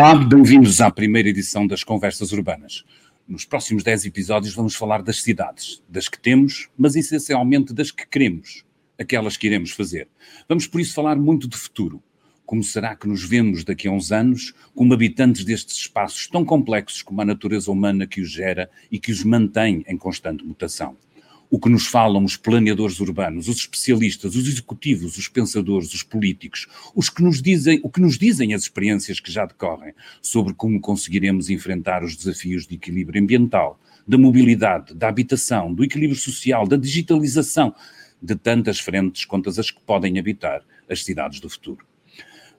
Olá, bem-vindos à primeira edição das Conversas Urbanas. Nos próximos 10 episódios vamos falar das cidades, das que temos, mas essencialmente das que queremos, aquelas que iremos fazer. Vamos por isso falar muito de futuro. Como será que nos vemos daqui a uns anos como habitantes destes espaços tão complexos como a natureza humana que os gera e que os mantém em constante mutação? O que nos falam os planeadores urbanos, os especialistas, os executivos, os pensadores, os políticos, os que nos dizem, o que nos dizem as experiências que já decorrem sobre como conseguiremos enfrentar os desafios de equilíbrio ambiental, da mobilidade, da habitação, do equilíbrio social, da digitalização, de tantas frentes quanto as que podem habitar as cidades do futuro.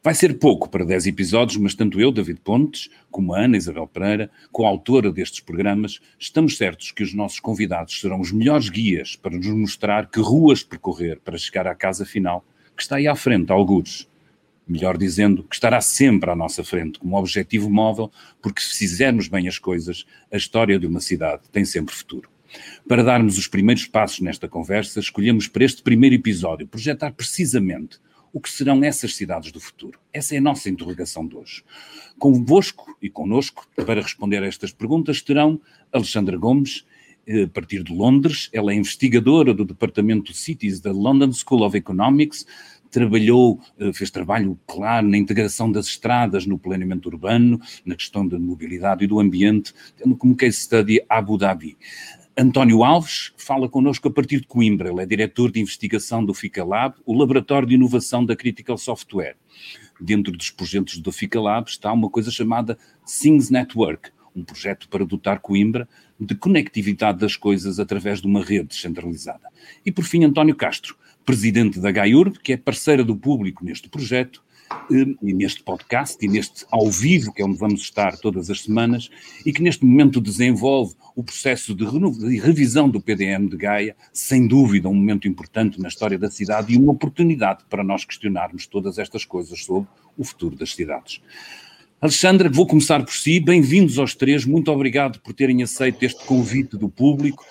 Vai ser pouco para 10 episódios, mas tanto eu, David Pontes, como a Ana Isabel Pereira, coautora destes programas, estamos certos que os nossos convidados serão os melhores guias para nos mostrar que ruas percorrer para chegar à casa final, que está aí à frente, algures. Melhor dizendo, que estará sempre à nossa frente como objetivo móvel, porque se fizermos bem as coisas, a história de uma cidade tem sempre futuro. Para darmos os primeiros passos nesta conversa, escolhemos para este primeiro episódio projetar precisamente o que serão essas cidades do futuro? Essa é a nossa interrogação de hoje. Convosco e conosco, para responder a estas perguntas, terão Alexandra Gomes, eh, a partir de Londres. Ela é investigadora do Departamento de Cities da London School of Economics, trabalhou, eh, fez trabalho claro na integração das estradas no planeamento urbano, na questão da mobilidade e do ambiente, tendo como case study Abu Dhabi. António Alves fala connosco a partir de Coimbra. Ele é diretor de investigação do FICALAB, o laboratório de inovação da Critical Software. Dentro dos projetos do FICALAB está uma coisa chamada Things Network, um projeto para dotar Coimbra de conectividade das coisas através de uma rede descentralizada. E por fim, António Castro, presidente da GAIURB, que é parceira do público neste projeto e neste podcast e neste ao vivo, que é onde vamos estar todas as semanas, e que neste momento desenvolve o processo de, de revisão do PDM de Gaia, sem dúvida um momento importante na história da cidade e uma oportunidade para nós questionarmos todas estas coisas sobre o futuro das cidades. Alexandra, vou começar por si. Bem-vindos aos três. Muito obrigado por terem aceito este convite do público.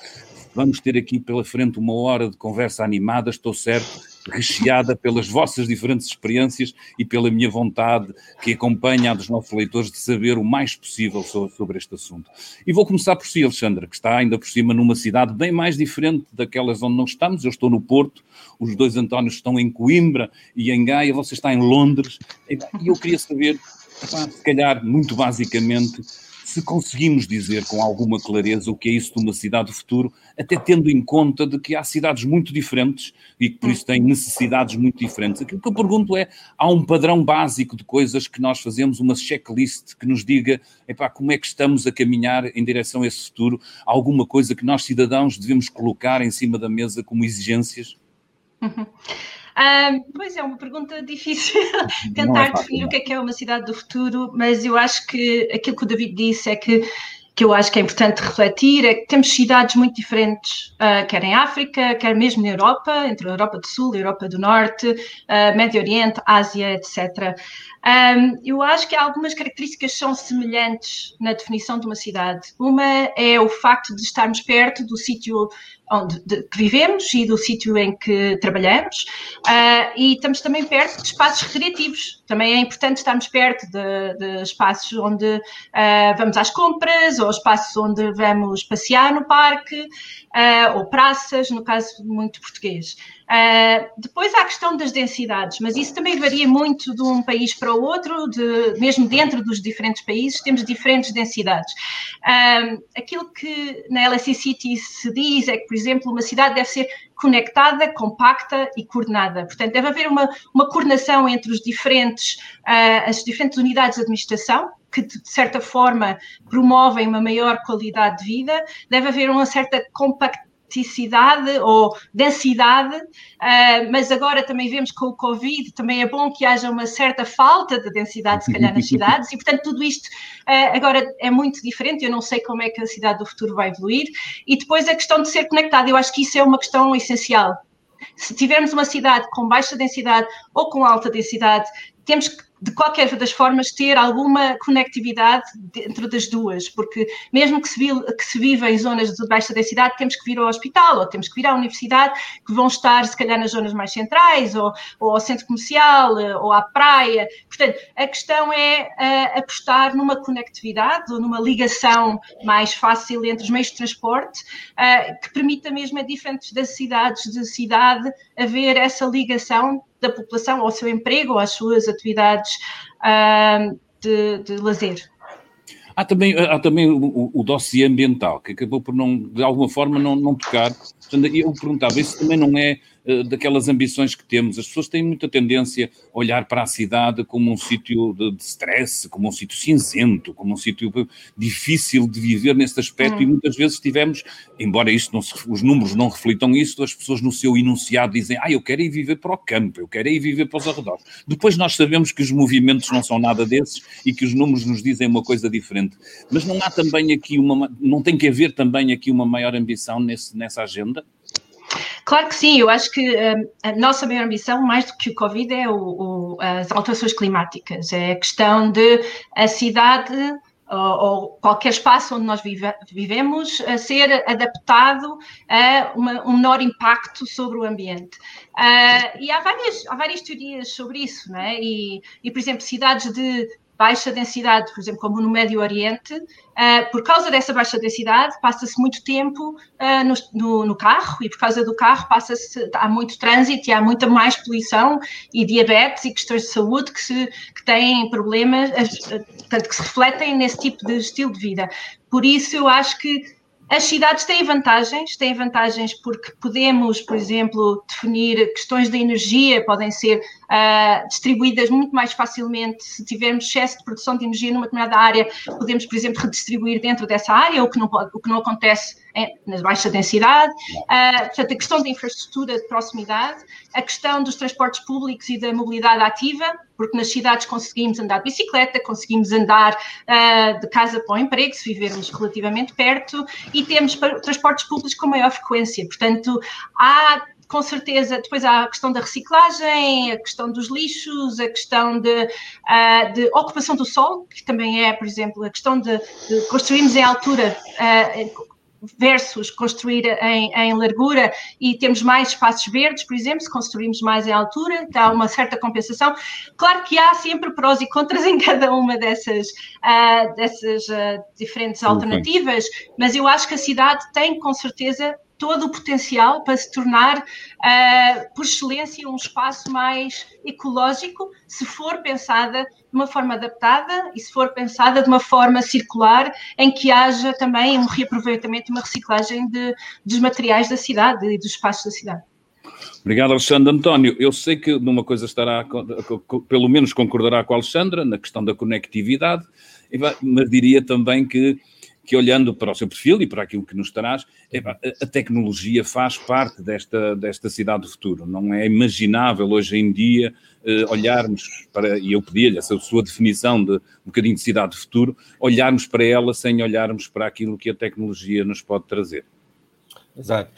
Vamos ter aqui pela frente uma hora de conversa animada, estou certo, recheada pelas vossas diferentes experiências e pela minha vontade, que acompanha a dos nossos leitores, de saber o mais possível sobre, este assunto. E vou começar por si, Alexandra, que está ainda por cima numa cidade bem mais diferente daquelas onde nós estamos. Eu estou no Porto, os dois Antónios estão em Coimbra e em Gaia, você está em Londres. E eu queria saber, se calhar, muito basicamente, se conseguimos dizer com alguma clareza o que é isso de uma cidade do futuro, até tendo em conta de que há cidades muito diferentes e que por isso têm necessidades muito diferentes. Aquilo que eu pergunto é, há um padrão básico de coisas que nós fazemos, uma checklist que nos diga epá, como é que estamos a caminhar em direção a esse futuro, alguma coisa que nós cidadãos devemos colocar em cima da mesa como exigências? Uhum. Um, pois é, uma pergunta difícil tentar é definir o que é que é uma cidade do futuro, mas eu acho que aquilo que o David disse é que que eu acho que é importante refletir é que temos cidades muito diferentes, uh, quer em África, quer mesmo na Europa, entre a Europa do Sul a Europa do Norte, uh, Médio Oriente, Ásia, etc. Um, eu acho que algumas características são semelhantes na definição de uma cidade. Uma é o facto de estarmos perto do sítio onde vivemos e do sítio em que trabalhamos, uh, e estamos também perto de espaços recreativos. Também é importante estarmos perto de, de espaços onde uh, vamos às compras, ou espaços onde vamos passear no parque, uh, ou praças, no caso muito português. Uh, depois há a questão das densidades, mas isso também varia muito de um país para o outro, de, mesmo dentro dos diferentes países, temos diferentes densidades. Uh, aquilo que na LSE City se diz é que, por exemplo, uma cidade deve ser conectada, compacta e coordenada. Portanto, deve haver uma, uma coordenação entre os diferentes, uh, as diferentes unidades de administração, que de certa forma promovem uma maior qualidade de vida, deve haver uma certa compactação praticidade ou densidade, uh, mas agora também vemos com o Covid, também é bom que haja uma certa falta de densidade, se calhar, nas cidades, e portanto tudo isto uh, agora é muito diferente, eu não sei como é que a cidade do futuro vai evoluir, e depois a questão de ser conectada, eu acho que isso é uma questão essencial. Se tivermos uma cidade com baixa densidade ou com alta densidade, temos que de qualquer das formas, ter alguma conectividade dentro das duas, porque mesmo que se, vive, que se viva em zonas de baixa densidade, temos que vir ao hospital ou temos que vir à universidade, que vão estar, se calhar, nas zonas mais centrais, ou, ou ao centro comercial, ou à praia. Portanto, a questão é uh, apostar numa conectividade ou numa ligação mais fácil entre os meios de transporte, uh, que permita mesmo a diferentes das cidades de cidade haver essa ligação da população ao seu emprego ou às suas atividades uh, de, de lazer. Há também, há também o, o dossiê ambiental, que acabou por não, de alguma forma, não, não tocar. Eu perguntava, isso também não é daquelas ambições que temos. As pessoas têm muita tendência a olhar para a cidade como um sítio de, de stress, como um sítio cinzento, como um sítio difícil de viver nesse aspecto, hum. e muitas vezes tivemos, embora isto não se, os números não reflitam isso, as pessoas no seu enunciado dizem, ah, eu quero ir viver para o campo, eu quero ir viver para os arredores. Depois nós sabemos que os movimentos não são nada desses e que os números nos dizem uma coisa diferente. Mas não há também aqui uma, não tem que haver também aqui uma maior ambição nesse, nessa agenda? Claro que sim, eu acho que um, a nossa maior ambição, mais do que o Covid, é o, o, as alterações climáticas, é a questão de a cidade ou, ou qualquer espaço onde nós vive, vivemos a ser adaptado a uma, um menor impacto sobre o ambiente. Uh, e há várias, há várias teorias sobre isso, não é? E, e, por exemplo, cidades de baixa densidade, por exemplo, como no Médio Oriente, uh, por causa dessa baixa densidade, passa-se muito tempo uh, no, no, no, carro e por causa do carro passa-se, há muito trânsito e há muita mais poluição e diabetes e questões de saúde que, se, que têm problemas, uh, portanto, que se refletem nesse tipo de estilo de vida. Por isso, eu acho que as cidades têm vantagens, têm vantagens porque podemos, por exemplo, definir questões de energia, podem ser uh, distribuídas muito mais facilmente. Se tivermos excesso de produção de energia numa determinada área, podemos, por exemplo, redistribuir dentro dessa área, o que não, pode, o que não acontece é, na baixa densidade. Uh, portanto, a questão da infraestrutura de proximidade, a questão dos transportes públicos e da mobilidade ativa, porque nas cidades conseguimos andar de bicicleta, conseguimos andar uh, de casa para o emprego, se vivermos relativamente perto, e temos transportes públicos com maior frequência. Portanto, há com certeza, depois há a questão da reciclagem, a questão dos lixos, a questão de, uh, de ocupação do solo, que também é, por exemplo, a questão de, de construirmos em altura, uh, versus construir em, em, largura e temos mais espaços verdes, por exemplo, se construímos mais em altura, dá uma certa compensação. Claro que há sempre prós e contras em cada uma dessas, uh, dessas uh, diferentes alternativas, mas eu acho que a cidade tem com certeza todo o potencial para se tornar, uh, por excelência, um espaço mais ecológico, se for pensada de uma forma adaptada e se for pensada de uma forma circular, em que haja também um reaproveitamento e uma reciclagem de, dos materiais da cidade e dos espaços da cidade. Obrigado, Alexandre. António, eu sei que numa coisa estará, pelo menos concordará com a Alexandra, na questão da conectividade, mas diria também que que olhando para o seu perfil e para aquilo que nos traz, a tecnologia faz parte desta, desta cidade do futuro. Não é imaginável hoje em dia uh, olharmos para, e eu pedi-lhe essa sua definição de um bocadinho de cidade do futuro, olharmos para ela sem olharmos para aquilo que a tecnologia nos pode trazer. Exato.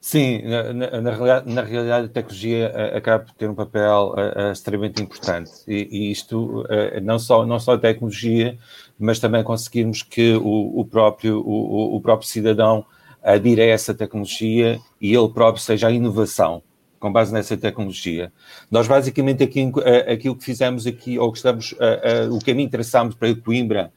Sim, na, na, na, realidade, na, realidade, a tecnologia uh, acaba por ter um papel uh, extremamente importante. E, e isto, não, só, não só a tecnologia, mas também conseguirmos que o, o próprio, o, o, próprio cidadão adira a essa tecnologia e ele próprio seja a inovação com base nessa tecnologia. Nós basicamente aqui, aquilo que fizemos aqui, ou que estamos, o caminho traçámos para Coimbra,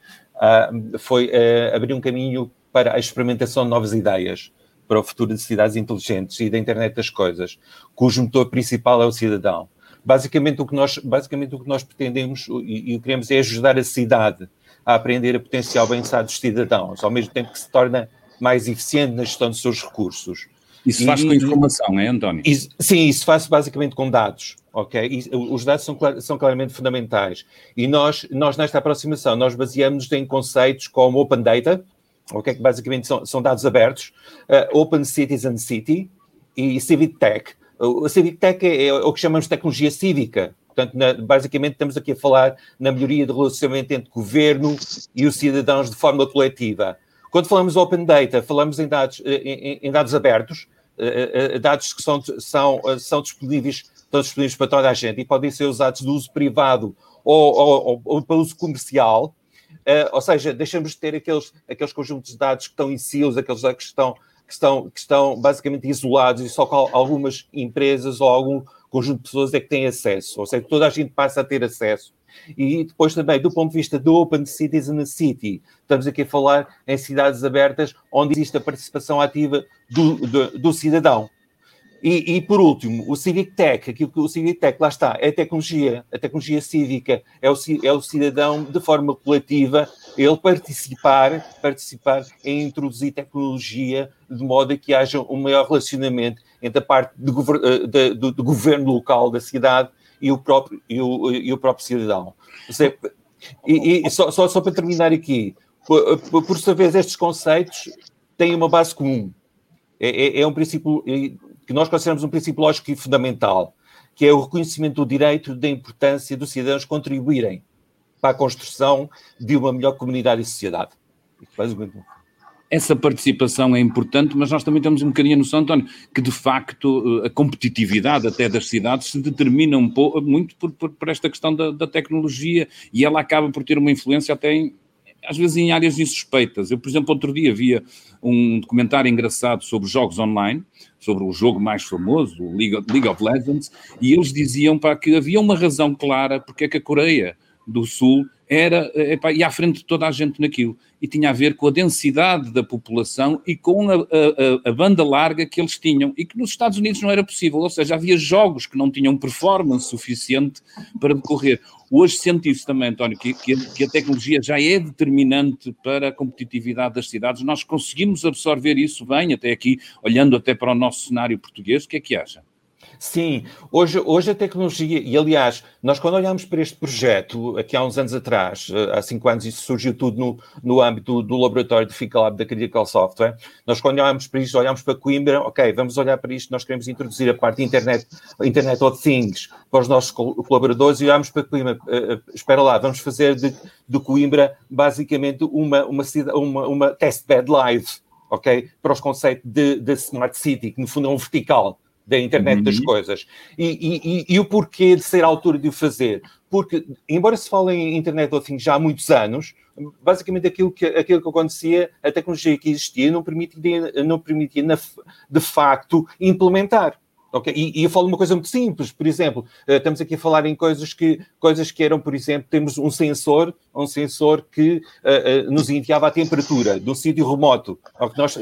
foi abrir um caminho para a experimentação de novas ideias para o futuro de cidades inteligentes e da internet das coisas, cujo motor principal é o cidadão. Basicamente o que nós, basicamente, o que nós pretendemos e, e queremos é ajudar a cidade a aprender a potencial bem-estar dos cidadãos, ao mesmo tempo que se torna mais eficiente na gestão dos seus recursos. Isso faz e, com informação, é, António? Isso, sim, isso faz basicamente com dados, ok? E, os dados são, são claramente fundamentais. E nós, nós, nesta aproximação, nós baseamos-nos em conceitos como Open Data, ok? Que basicamente são, são dados abertos, uh, Open Citizen City e Civic Tech. O Civic Tech é, é o que chamamos de tecnologia cívica, Portanto, na, basicamente estamos aqui a falar na melhoria do relacionamento entre governo e os cidadãos de forma coletiva. Quando falamos open data, falamos em dados, eh, em, em dados abertos, eh, eh, dados que são, são, são, disponíveis, estão disponíveis para toda a gente e podem ser usados de uso privado ou, ou, ou para uso comercial, uh, ou seja, deixamos de ter aqueles, aqueles conjuntos de dados que estão em silos, aqueles que estão, que, estão, que estão basicamente isolados e só algumas empresas ou algum conjunto de pessoas é que têm acesso, ou seja, toda a gente passa a ter acesso. E depois também, do ponto de vista do Open the City, estamos aqui a falar em cidades abertas onde existe a participação ativa do, do, do cidadão. E, e, por último, o Civic Tech, aquilo que o Civic Tech, lá está, é a tecnologia, a tecnologia cívica, é o, é o cidadão de forma coletiva, ele participar, participar em introduzir tecnologia de modo a que haja um maior relacionamento entre a parte de, eh, de, do, do, governo local da cidade e o próprio, e o, e o próprio cidadão. Seja, e, e só, só, só, para terminar aqui, por, por sua vez, estes conceitos têm uma base comum. É, é, é um princípio que nós consideramos um princípio lógico e fundamental, que é o reconhecimento do direito da importância dos cidadãos contribuírem para a construção de uma melhor comunidade e sociedade. Essa participação é importante, mas nós também temos um bocadinho a noção, António, que de facto a competitividade até das cidades se determina um pouco, muito por, por, por esta questão da, da, tecnologia e ela acaba por ter uma influência até em, às vezes em áreas insuspeitas. Eu, por exemplo, outro dia via um documentário engraçado sobre jogos online, sobre o jogo mais famoso, o League of, Legends, e eles diziam para que havia uma razão clara porque é que a Coreia do Sul era epá, e à frente de toda a gente naquilo. E tinha a ver com a densidade da população e com a, a, a, banda larga que eles tinham e que nos Estados Unidos não era possível. Ou seja, havia jogos que não tinham performance suficiente para decorrer. Hoje sente isso também, António, que, que, que a tecnologia já é determinante para a competitividade das cidades. Nós conseguimos absorver isso bem, até aqui, olhando até para o nosso cenário português. O que é que acha? Sim, hoje, hoje a tecnologia, e aliás, nós quando olhamos para este projeto, aqui há uns anos atrás, eh, há cinco anos, isso surgiu tudo no, no âmbito do, laboratório de FICALab da Critical Software, nós quando olhamos para isto, olhamos para Coimbra, ok, vamos olhar para isto, nós queremos introduzir a parte de Internet, Internet of Things para os nossos colaboradores e olhamos para Coimbra, uh, espera lá, vamos fazer de, de Coimbra basicamente uma, uma, uma, uma testbed live, ok, para os conceitos de, de Smart City, que no fundo é um vertical, da internet uhum. das coisas. E, e, e, o porquê de ser a altura de o fazer? Porque, embora se fale em internet of Things já há muitos anos, basicamente aquilo que, aquilo que acontecia, a tecnologia que existia não permitia, não permitia de facto implementar. Okay? E, e, eu falo uma coisa muito simples, por exemplo, uh, estamos aqui a falar em coisas que, coisas que eram, por exemplo, temos um sensor, um sensor que uh, uh, nos enviava a temperatura de um sítio remoto, ou que nós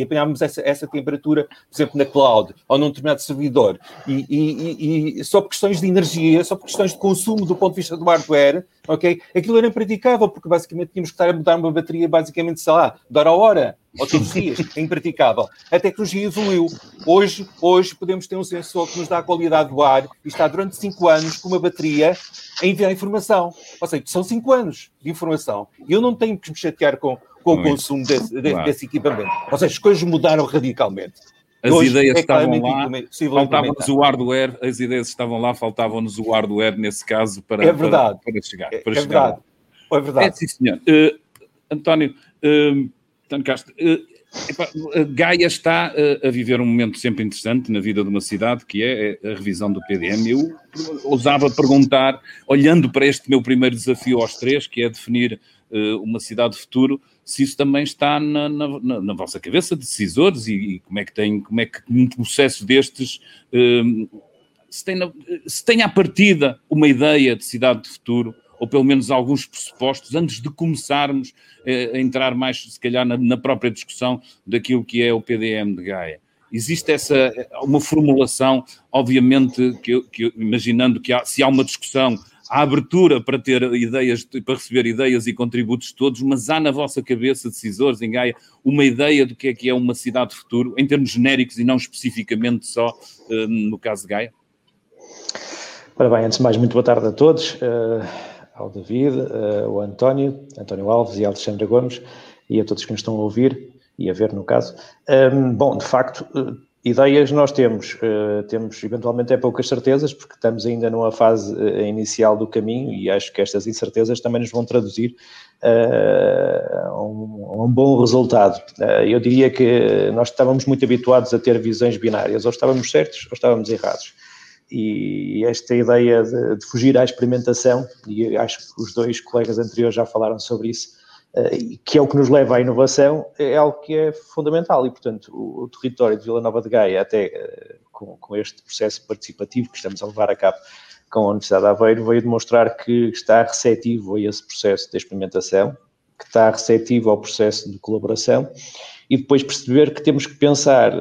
apanhávamos essa, essa temperatura, por exemplo, na cloud, ou num determinado servidor, e, e, e, só por questões de energia, só por questões de consumo do ponto de vista do hardware, ok? Aquilo era impraticável, porque basicamente tínhamos que estar a mudar uma bateria, basicamente, sei lá, de hora a hora, ou todos os dias, é impraticável. A tecnologia evoluiu. Hoje, hoje podemos ter um sensor que nos dá a qualidade do ar e está durante 5 anos com uma bateria a enviar informação. Ou seja, são 5 anos de informação. E eu não tenho que me chatear com, com o consumo desse, desse, claro. desse, equipamento. Ou seja, as coisas mudaram radicalmente. As Hoje, ideias é estavam lá, faltava-nos o hardware, as ideias estavam lá, faltava-nos o hardware nesse caso para, é verdade. para, para chegar. É, para é chegar verdade. Lá. É verdade. É, sim, senhor. Uh, António, uh, António Castro, uh, Epa, Gaia está a viver um momento sempre interessante na vida de uma cidade, que é a revisão do PDM. Eu ousava perguntar, olhando para este meu primeiro desafio aos três, que é definir uma cidade de futuro, se isso também está na, na, na vossa cabeça, decisores, e, e, como é que tem, como é que um processo destes se, tem na, se tem à partida uma ideia de cidade de futuro ou pelo menos alguns pressupostos, antes de começarmos eh, a entrar mais, se calhar, na, na, própria discussão daquilo que é o PDM de Gaia. Existe essa, uma formulação, obviamente, que, que imaginando que há, se há uma discussão, há abertura para ter ideias, para receber ideias e contributos todos, mas há na vossa cabeça, decisores em Gaia, uma ideia do que é que é uma cidade de futuro, em termos genéricos e não especificamente só eh, no caso de Gaia? Ora bem, antes de mais, muito boa tarde a todos. Uh ao David, uh, ao António, António Alves e Alexandre Gomes e a todos que nos estão a ouvir e a ver no caso. Um, bom, de facto, uh, ideias nós temos, uh, temos eventualmente é poucas certezas, porque estamos ainda numa fase uh, inicial do caminho e acho que estas incertezas também nos vão traduzir uh, a, um, a, um, bom resultado. eu diria que nós estávamos muito habituados a ter visões binárias, ou estávamos certos ou estávamos errados. E esta ideia de, de, fugir à experimentação, e acho que os dois colegas anteriores já falaram sobre isso, uh, que é o que nos leva à inovação, é algo que é fundamental. E, portanto, o, o território de Vila Nova de Gaia, até uh, com, com, este processo participativo que estamos a levar a cabo com a Universidade de Aveiro, veio demonstrar que está receptivo a esse processo de experimentação, que está receptivo ao processo de colaboração e depois perceber que temos que pensar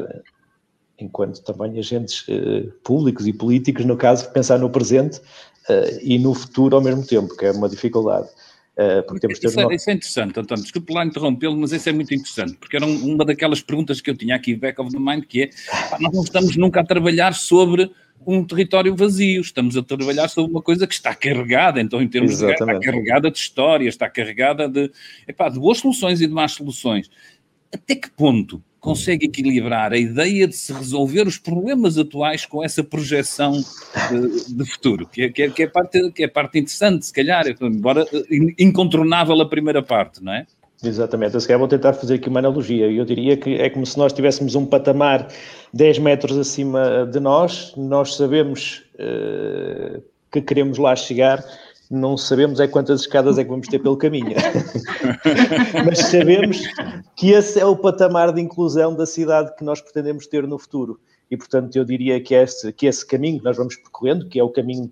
enquanto também agentes uh, públicos e políticos, no caso, pensar no presente uh, e no futuro ao mesmo tempo, que é uma dificuldade. Uh, porque temos isso, é, isso é interessante, António, desculpe lá interrompê-lo, mas isso é muito interessante, porque era uma daquelas perguntas que eu tinha aqui back of the mind, que é, pá, nós não estamos nunca a trabalhar sobre um território vazio, estamos a trabalhar sobre uma coisa que está carregada, então em termos Exatamente. de está carregada de história, está carregada de, epá, de boas soluções e de más soluções. Até que ponto consegue equilibrar a ideia de se resolver os problemas atuais com essa projeção de, de futuro, que é, que, é, que, é parte, que é parte interessante, se calhar, embora incontornável a primeira parte, não é? Exatamente, eu se calhar vou tentar fazer aqui uma analogia. Eu diria que é como se nós tivéssemos um patamar 10 metros acima de nós, nós sabemos uh, que queremos lá chegar, não sabemos é quantas escadas é que vamos ter pelo caminho. Mas sabemos que esse é o patamar de inclusão da cidade que nós pretendemos ter no futuro. E, portanto, eu diria que esse, que esse caminho que nós vamos percorrendo, que é o caminho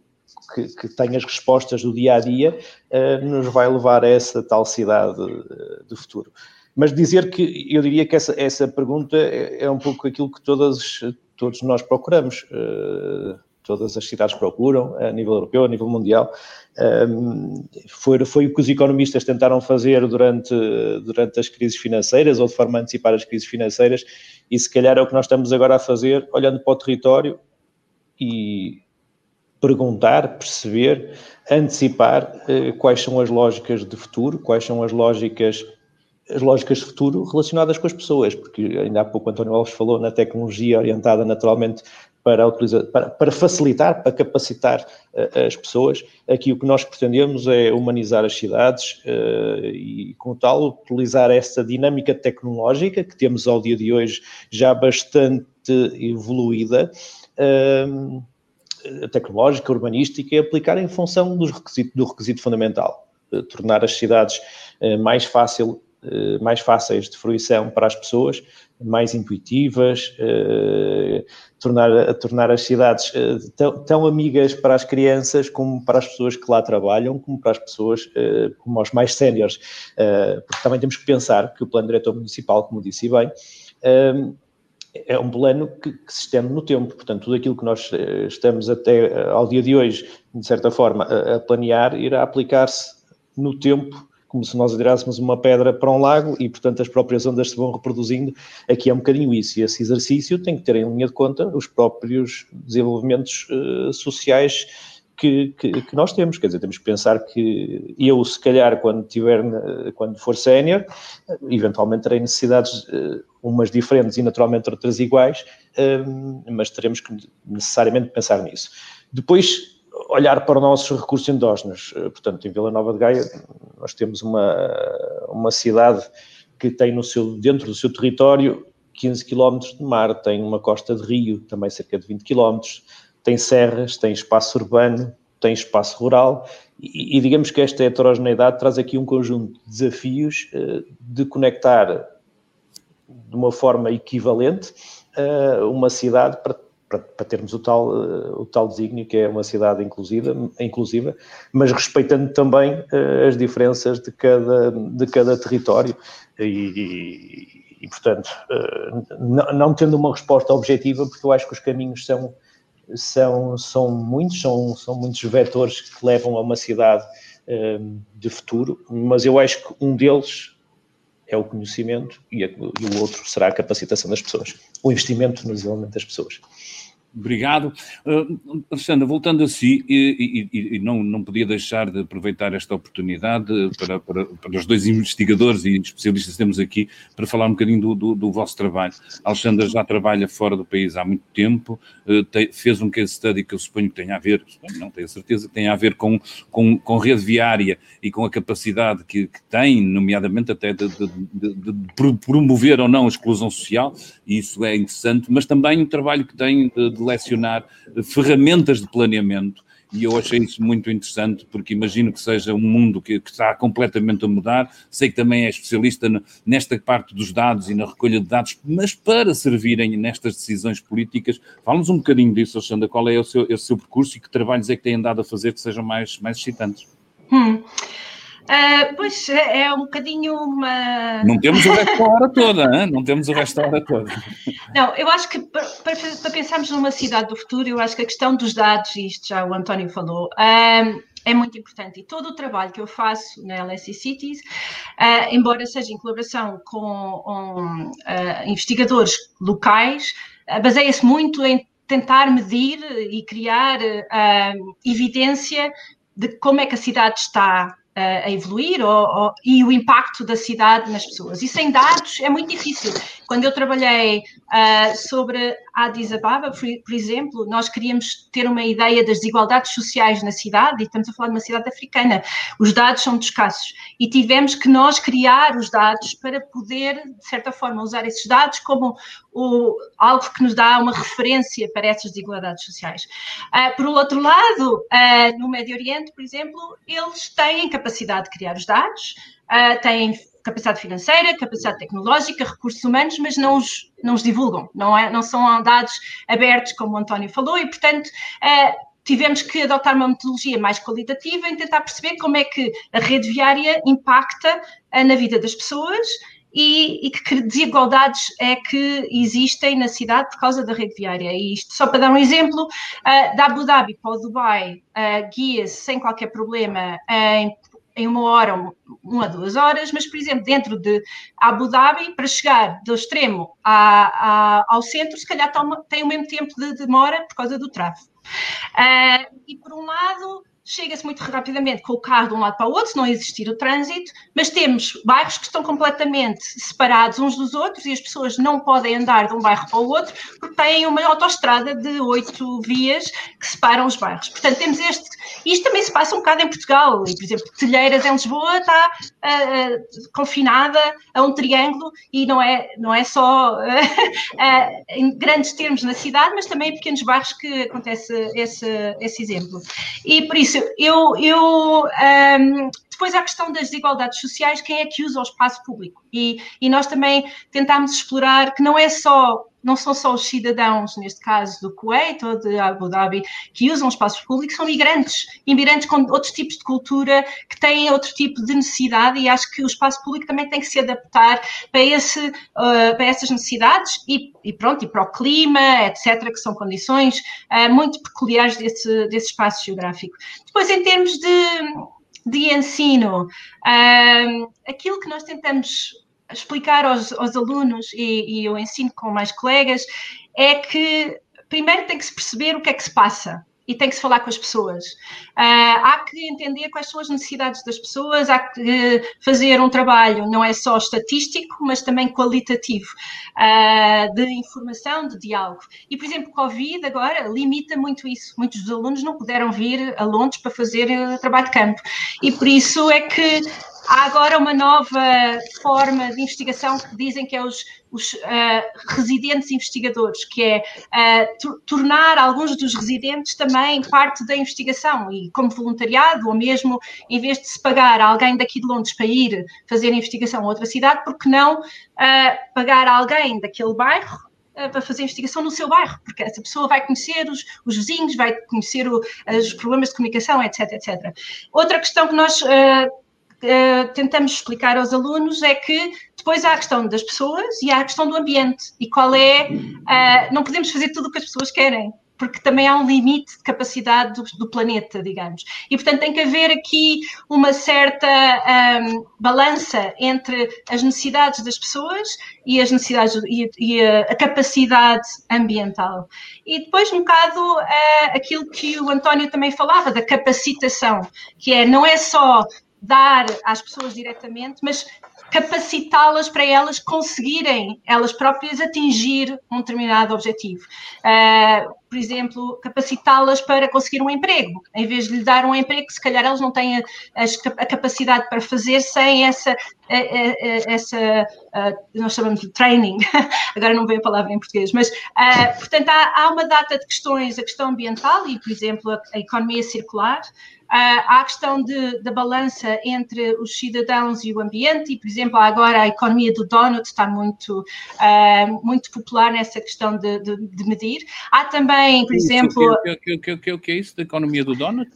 que, que tem as respostas do dia a dia, uh, nos vai levar a essa tal cidade uh, do futuro. Mas dizer que eu diria que essa, essa pergunta é, é um pouco aquilo que todas, todos nós procuramos. Uh, todas as cidades procuram, a nível europeu, a nível mundial. Foi, foi o que os economistas tentaram fazer durante, durante as crises financeiras, ou de forma a antecipar as crises financeiras, e se calhar é o que nós estamos agora a fazer, olhando para o território e perguntar, perceber, antecipar eh, quais são as lógicas de futuro, quais são as lógicas as lógicas de futuro relacionadas com as pessoas, porque ainda há pouco António Alves falou na tecnologia orientada naturalmente para, para, para facilitar, para capacitar uh, as pessoas. Aqui o que nós pretendemos é humanizar as cidades uh, e, como tal, utilizar essa dinâmica tecnológica que temos ao dia de hoje já bastante evoluída. Uh, tecnológica, urbanística, e aplicar em função dos requisito, do requisito fundamental, tornar as cidades mais fácil, mais fáceis de fruição para as pessoas, mais intuitivas, eh, tornar, tornar as cidades eh, tão, tão, amigas para as crianças como para as pessoas que lá trabalham, como para as pessoas, eh, como aos mais séniores. Eh, porque também temos que pensar que o plano diretor municipal, como disse bem, eh, é um plano que, que, se estende no tempo, portanto, tudo aquilo que nós eh, estamos até ao dia de hoje, de certa forma, a, a planear, irá aplicar-se no tempo como se nós atirássemos uma pedra para um lago e, portanto, as próprias ondas se vão reproduzindo. Aqui é um bocadinho isso, e esse exercício tem que ter em linha de conta os próprios desenvolvimentos uh, sociais que, que, que, nós temos. Quer dizer, temos que pensar que eu, se calhar, quando, tiver, quando for sénior, eventualmente terei necessidades, umas diferentes e naturalmente outras iguais, mas teremos que necessariamente pensar nisso. Depois, olhar para os nossos recursos endógenos. Eh, portanto, em Vila Nova de Gaia, nós temos uma, uma cidade que tem no seu, dentro do seu território 15 km de mar, tem uma costa de rio, também cerca de 20 km, tem serras, tem espaço urbano, tem espaço rural, e, e digamos que esta heterogeneidade traz aqui um conjunto de desafios uh, de conectar de uma forma equivalente uh, uma cidade para para, para, termos o tal, uh, o tal desígnio, que é uma cidade inclusiva, inclusiva mas respeitando também uh, as diferenças de cada, de cada território. E, e, portanto, uh, não, não, tendo uma resposta objetiva, porque eu acho que os caminhos são, são, são muitos, são, são muitos vetores que levam a uma cidade de futuro, mas eu acho que um deles é o conhecimento e, a, e, o outro será a capacitação das pessoas, o investimento no desenvolvimento das pessoas. Obrigado. Uh, Alexandre, voltando a si, e, e, e, não, não podia deixar de aproveitar esta oportunidade para, para, para, os dois investigadores e especialistas que temos aqui para falar um bocadinho do, do, do vosso trabalho. Alexandra já trabalha fora do país há muito tempo, uh, te, fez um case study que eu suponho que tenha a ver, não tenho certeza, que tenha a ver com, com, com rede viária e com a capacidade que, que tem, nomeadamente até de, de, de, de, promover ou não a exclusão social, e isso é interessante, mas também o trabalho que tem de selecionar ferramentas de planeamento e eu achei isso muito interessante porque imagino que seja um mundo que, que, está completamente a mudar. Sei que também é especialista nesta parte dos dados e na recolha de dados, mas para servirem nestas decisões políticas, fala-nos um bocadinho disso, Alexandra, qual é o seu, o seu percurso e que trabalhos é que tem andado a fazer que sejam mais, mais excitantes? Hum. Uh, pois é, é um bocadinho uma. Não temos o resto da hora toda, hein? não temos o resto da hora toda. Não, eu acho que para, para, pensarmos numa cidade do futuro, eu acho que a questão dos dados, e isto já o António falou, uh, é muito importante. E todo o trabalho que eu faço na LSE Cities, uh, embora seja em colaboração com um, investigadores locais, baseia-se muito em tentar medir e criar evidência de como é que a cidade está a evoluir ou, ou, e o impacto da cidade nas pessoas. E sem dados é muito difícil. Quando eu trabalhei uh, sobre Addis Ababa, por, por, exemplo, nós queríamos ter uma ideia das desigualdades sociais na cidade, e estamos a falar de uma cidade africana. Os dados são muito escassos. E tivemos que nós criar os dados para poder, de certa forma, usar esses dados como o, algo que nos dá uma referência para essas desigualdades sociais. Uh, por outro lado, uh, no Médio Oriente, por exemplo, eles têm capacidade de criar os dados, têm capacidade financeira, capacidade tecnológica, recursos humanos, mas não os, não os divulgam, não, é, não são dados abertos, como o António falou, e, portanto, tivemos que adotar uma metodologia mais qualitativa em tentar perceber como é que a rede viária impacta na vida das pessoas e, e, que desigualdades é que existem na cidade por causa da rede viária. E isto, só para dar um exemplo, uh, da Abu Dhabi para o Dubai, uh, guia-se sem qualquer problema em em uma hora, uma, duas horas, mas, por exemplo, dentro de Abu Dhabi, para chegar do extremo ao centro, se calhar toma, tem o mesmo tempo de demora por causa do tráfego. Uh, e, por um lado, chega-se muito rapidamente com o carro de um lado para o outro, se não existir o trânsito, mas temos bairros que estão completamente separados uns dos outros e as pessoas não podem andar de um bairro para o outro porque têm uma autoestrada de oito vias que separam os bairros. Portanto, temos este. Isto também se passa um bocado em Portugal. Por exemplo, Telheiras em Lisboa está uh, uh, confinada a um triângulo e não é, não é só uh, em grandes termos na cidade, mas também em pequenos bairros que acontece esse, esse exemplo. E por isso eu, eu um, depois há a questão das desigualdades sociais, quem é que usa o espaço público? E, e nós também tentámos explorar que não é só não são só os cidadãos, neste caso do Kuwait ou de Abu Dhabi, que usam espaços públicos, são migrantes, imigrantes com outros tipos de cultura, que têm outro tipo de necessidade, e acho que o espaço público também tem que se adaptar para, esse, uh, para essas necessidades e, e, pronto, e para o clima, etc., que são condições uh, muito peculiares desse, desse espaço geográfico. Depois, em termos de de ensino, uh, aquilo que nós tentamos explicar aos, aos alunos, e, e eu ensino com mais colegas, é que primeiro tem que se perceber o que é que se passa e tem que se falar com as pessoas. Uh, há que entender quais são as necessidades das pessoas, há que fazer um trabalho não é só estatístico, mas também qualitativo, uh, de informação, de diálogo. E, por exemplo, Covid agora limita muito isso. Muitos dos alunos não puderam vir a Londres para fazer eh, trabalho de campo. E por isso é que Há agora uma nova forma de investigação que dizem que é os, os uh, residentes investigadores, que é uh, tornar alguns dos residentes também parte da investigação e como voluntariado, ou mesmo em vez de se pagar alguém daqui de Londres para ir fazer investigação a outra cidade, porque não uh, pagar alguém daquele bairro para fazer investigação no seu bairro, porque essa pessoa vai conhecer os, os vizinhos, vai conhecer o, os problemas de comunicação, etc, etc. Outra questão que nós uh, uh, tentamos explicar aos alunos é que depois há a questão das pessoas e há a questão do ambiente. E qual é. Uh, não podemos fazer tudo o que as pessoas querem porque também há um limite de capacidade do, do, planeta, digamos. E, portanto, tem que haver aqui uma certa um, balança entre as necessidades das pessoas e as necessidades e, e a, a, capacidade ambiental. E depois, um bocado, uh, aquilo que o António também falava, da capacitação, que é, não é só dar às pessoas diretamente, mas capacitá-las para elas conseguirem elas próprias atingir um determinado objetivo. Uh, por exemplo, capacitá-las para conseguir um emprego, em vez de lhe dar um emprego que se calhar elas não têm a, a capacidade para fazer sem essa, essa nós chamamos de training, agora não vem a palavra em português, mas uh, portanto há, há, uma data de questões, a questão ambiental e, por exemplo, a, a economia circular, há a questão de, da balança entre os cidadãos e o ambiente, e, por exemplo, agora a economia do donut está muito, uh, muito popular nessa questão de, de, de, medir. Há também, por exemplo. O que, que, que, que, o que é isso da economia do donut?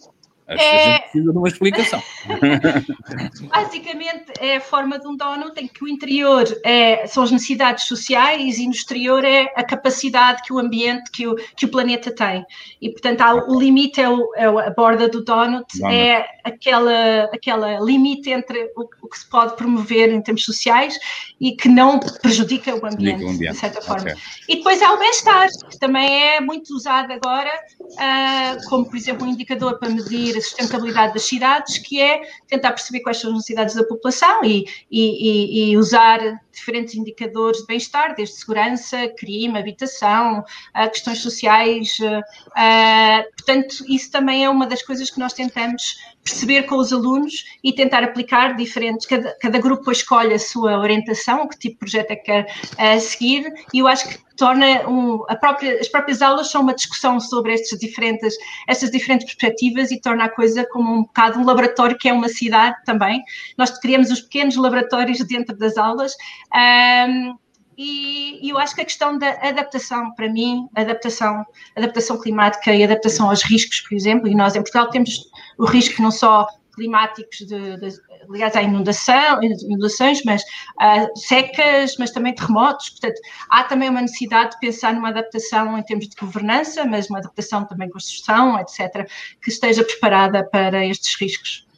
Acho é... que a gente precisa de uma explicação. Basicamente, é a forma de um donut em que o interior é, são as necessidades sociais e no exterior é a capacidade que o ambiente, que o, que o planeta tem. E, portanto, há, o limite é, o, é, a borda do donut, donut. é aquela, aquela limite entre o, o, que se pode promover em termos sociais e que não prejudica o ambiente, o ambiente. de certa forma. Okay. E depois há o bem-estar, que também é muito usado agora, uh, como, por exemplo, um indicador para medir a sustentabilidade das cidades, que é tentar perceber quais são as necessidades da população e, e, e usar diferentes indicadores de bem-estar, desde segurança, crime, habitação, uh, questões sociais. Uh, portanto, isso também é uma das coisas que nós tentamos perceber com os alunos e tentar aplicar diferentes. Cada, cada grupo escolhe a sua orientação, que tipo de projeto é que quer uh, seguir, e eu acho que torna um, própria, as próprias aulas são uma discussão sobre estas diferentes, estas diferentes perspectivas e torna a coisa como um bocado um laboratório que é uma cidade também. Nós criamos os pequenos laboratórios dentro das aulas. Um, e, e, eu acho que a questão da adaptação, para mim, adaptação, adaptação climática e adaptação aos riscos, por exemplo, e nós em Portugal temos o risco não só climáticos de, de ligados à inundação, inundações, mas uh, secas, mas também terremotos. Portanto, há também uma necessidade de pensar numa adaptação em termos de governança, mas uma adaptação também construção, etc., que esteja preparada para estes riscos